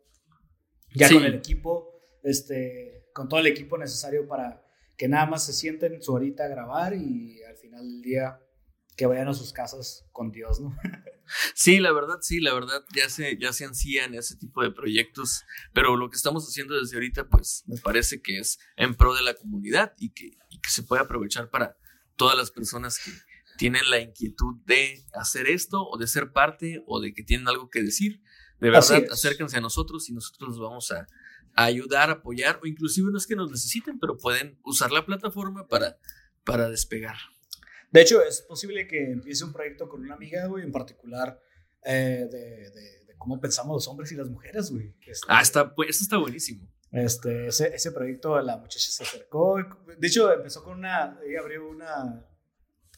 [SPEAKER 2] ya con el equipo, este, con todo el equipo necesario para que nada más se sienten su horita a grabar y al final del día que vayan a sus casas con Dios, ¿no?
[SPEAKER 1] Sí, la verdad, sí, la verdad, ya se, ya se ansían ese tipo de proyectos, pero lo que estamos haciendo desde ahorita, pues me parece que es en pro de la comunidad y que, que se puede aprovechar para todas las personas que tienen la inquietud de hacer esto o de ser parte o de que tienen algo que decir. De verdad, acérquense a nosotros y nosotros los vamos a, a ayudar, apoyar o inclusive no es que nos necesiten, pero pueden usar la plataforma para, para despegar.
[SPEAKER 2] De hecho, es posible que empiece un proyecto con una amiga, güey, en particular eh, de, de, cómo pensamos los hombres y las mujeres, güey.
[SPEAKER 1] Este, ah, está, pues, eso está buenísimo.
[SPEAKER 2] Este, ese, ese proyecto, la muchacha se acercó. De hecho, empezó con una, ella abrió una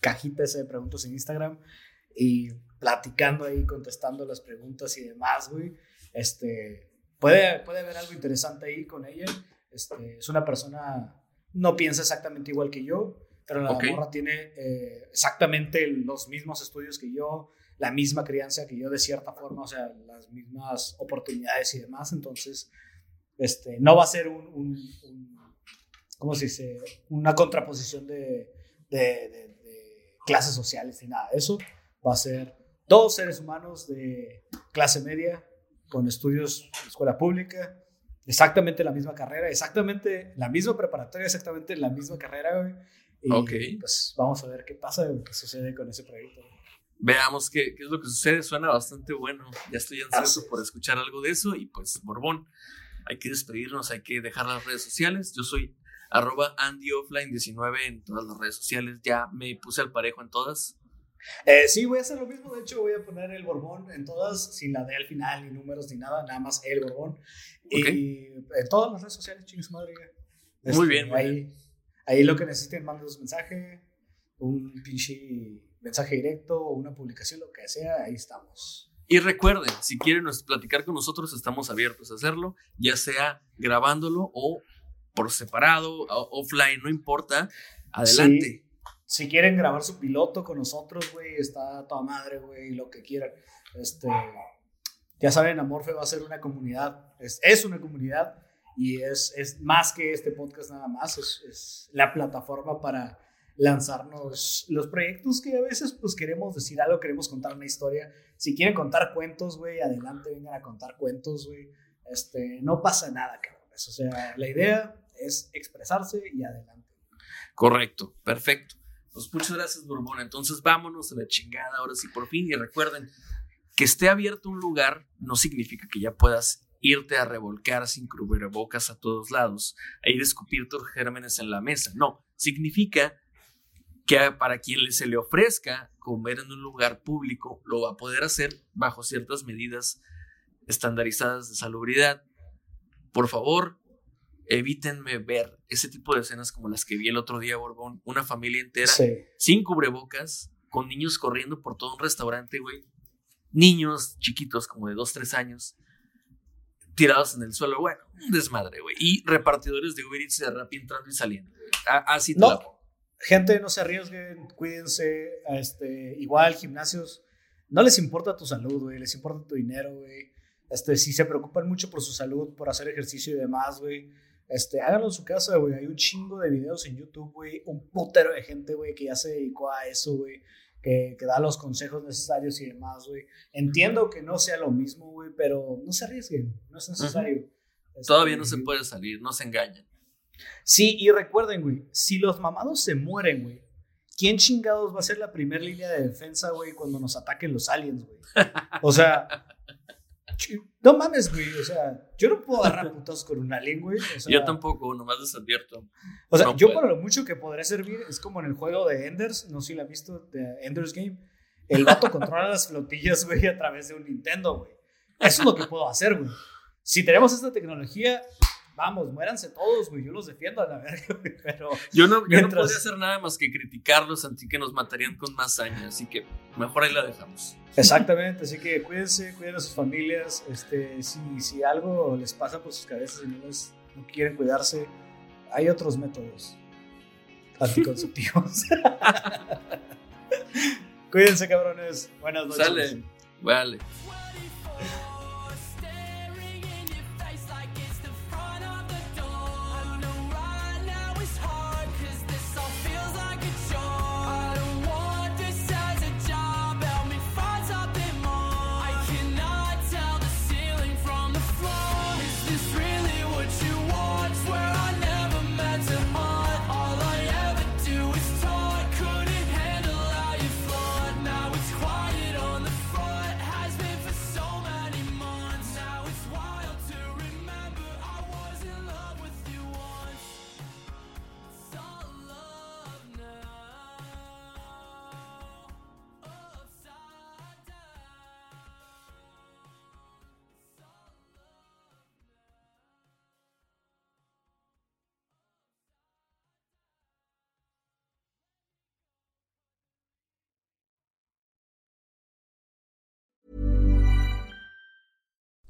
[SPEAKER 2] cajita ese de preguntas en Instagram y platicando ahí, contestando las preguntas y demás, güey. Este, puede, puede haber algo interesante ahí con ella. Este, es una persona, no piensa exactamente igual que yo, pero la morra tiene eh, exactamente los mismos estudios que yo, la misma crianza que yo de cierta forma, o sea, las mismas oportunidades y demás. Entonces, este, no va a ser un, un, ¿cómo se dice? Una contraposición de, de, clases sociales ni nada. Eso va a ser dos seres humanos de clase media con estudios de escuela pública, exactamente la misma carrera, exactamente la misma preparatoria, exactamente la misma carrera, Y pues vamos a ver qué pasa, qué sucede con ese proyecto.
[SPEAKER 1] Veamos qué, qué, es lo que sucede. Suena bastante bueno. Ya estoy ansioso por escuchar algo de eso. Y pues, Borbón, hay que despedirnos, hay que dejar las redes sociales. Yo soy arroba AndyOffline19 en todas las redes sociales. Ya me puse al parejo en todas.
[SPEAKER 2] Eh, sí, voy a hacer lo mismo. De hecho, voy a poner el Borbón en todas, sin la D al final, ni números, ni nada, nada más el Borbón. Y en todas las redes sociales, chingos madre.
[SPEAKER 1] muy este, bien, muy
[SPEAKER 2] ahí,
[SPEAKER 1] bien.
[SPEAKER 2] Ahí lo que necesiten, manden un mensaje, un pinche mensaje directo o una publicación, lo que sea, ahí estamos.
[SPEAKER 1] Y recuerden, si quieren platicar con nosotros, estamos abiertos a hacerlo, ya sea grabándolo o por separado, offline, no importa. Adelante.
[SPEAKER 2] Si quieren grabar su piloto con nosotros, güey, está toda madre, güey, lo que quieran. Este, ya saben, Amorfe va a ser una comunidad, es, es una comunidad y es, es más que este podcast nada más, es, es la plataforma para lanzarnos los proyectos que a veces pues queremos decir algo, queremos contar una historia. Si quieren contar cuentos, güey, adelante, vengan a contar cuentos, güey. Este, no pasa nada, cabrón. O sea, la idea es expresarse y adelante.
[SPEAKER 1] Correcto, perfecto. Pues muchas gracias, Borbón. Entonces vámonos a la chingada ahora sí por fin. Y recuerden, que esté abierto un lugar no significa que ya puedas irte a revolcar sin bocas a todos lados, a ir a escupir tus gérmenes en la mesa. No, significa que para quien se le ofrezca comer en un lugar público, lo va a poder hacer bajo ciertas medidas estandarizadas de salubridad. Por favor, evítenme ver ese tipo de escenas como las que vi el otro día, Borbón. Una familia entera sin cubrebocas, con niños corriendo por todo un restaurante, güey. Niños chiquitos, como de 2, 3 años, tirados en el suelo. Bueno, un desmadre, güey. Y repartidores de Uber Eats de Rappi entrando y saliendo. Así te
[SPEAKER 2] no gente, no se arriesguen, cuídense, este, igual gimnasios, no les importa tu salud, güey, les importa tu dinero, güey. Este, si se preocupan mucho por su salud, por hacer ejercicio y demás, güey, este, háganlo en su casa, güey. Hay un chingo de videos en YouTube, güey, un putero de gente, güey, que ya se dedicó a eso, güey. Que, que, da los consejos necesarios y demás, güey. Entiendo que no sea lo mismo, güey, pero no se arriesguen, no es necesario.
[SPEAKER 1] Todavía no se puede salir, no se engañen.
[SPEAKER 2] Sí, y recuerden, güey, si los mamados se mueren, güey, ¿quién chingados va a ser la primera línea de defensa, güey, cuando nos ataquen los aliens, güey? O sea, no mames, güey, o sea, yo no puedo agarrar putos con un alien, güey.
[SPEAKER 1] yo tampoco, nomás les advierto.
[SPEAKER 2] O sea, yo para lo mucho que podría servir es como en el juego de Enders, no sé si la has visto, de Enders Game. El vato controla las flotillas, güey, a través de un Nintendo, güey. Eso es lo que puedo hacer, güey. Si tenemos esta tecnología, vamos, muéranse todos, güey, yo los defiendo a la verga, güey, pero...
[SPEAKER 1] Yo no, yo no podría hacer nada más que criticarlos, anti que nos matarían con más años, así que mejor ahí la dejamos.
[SPEAKER 2] Exactamente, así que cuídense, cuiden a sus familias, este, si, si algo les pasa por sus cabezas y no, les, no quieren cuidarse, hay otros métodos anticonceptivos. cuídense, cabrones. Buenas noches.
[SPEAKER 1] Sale, vale.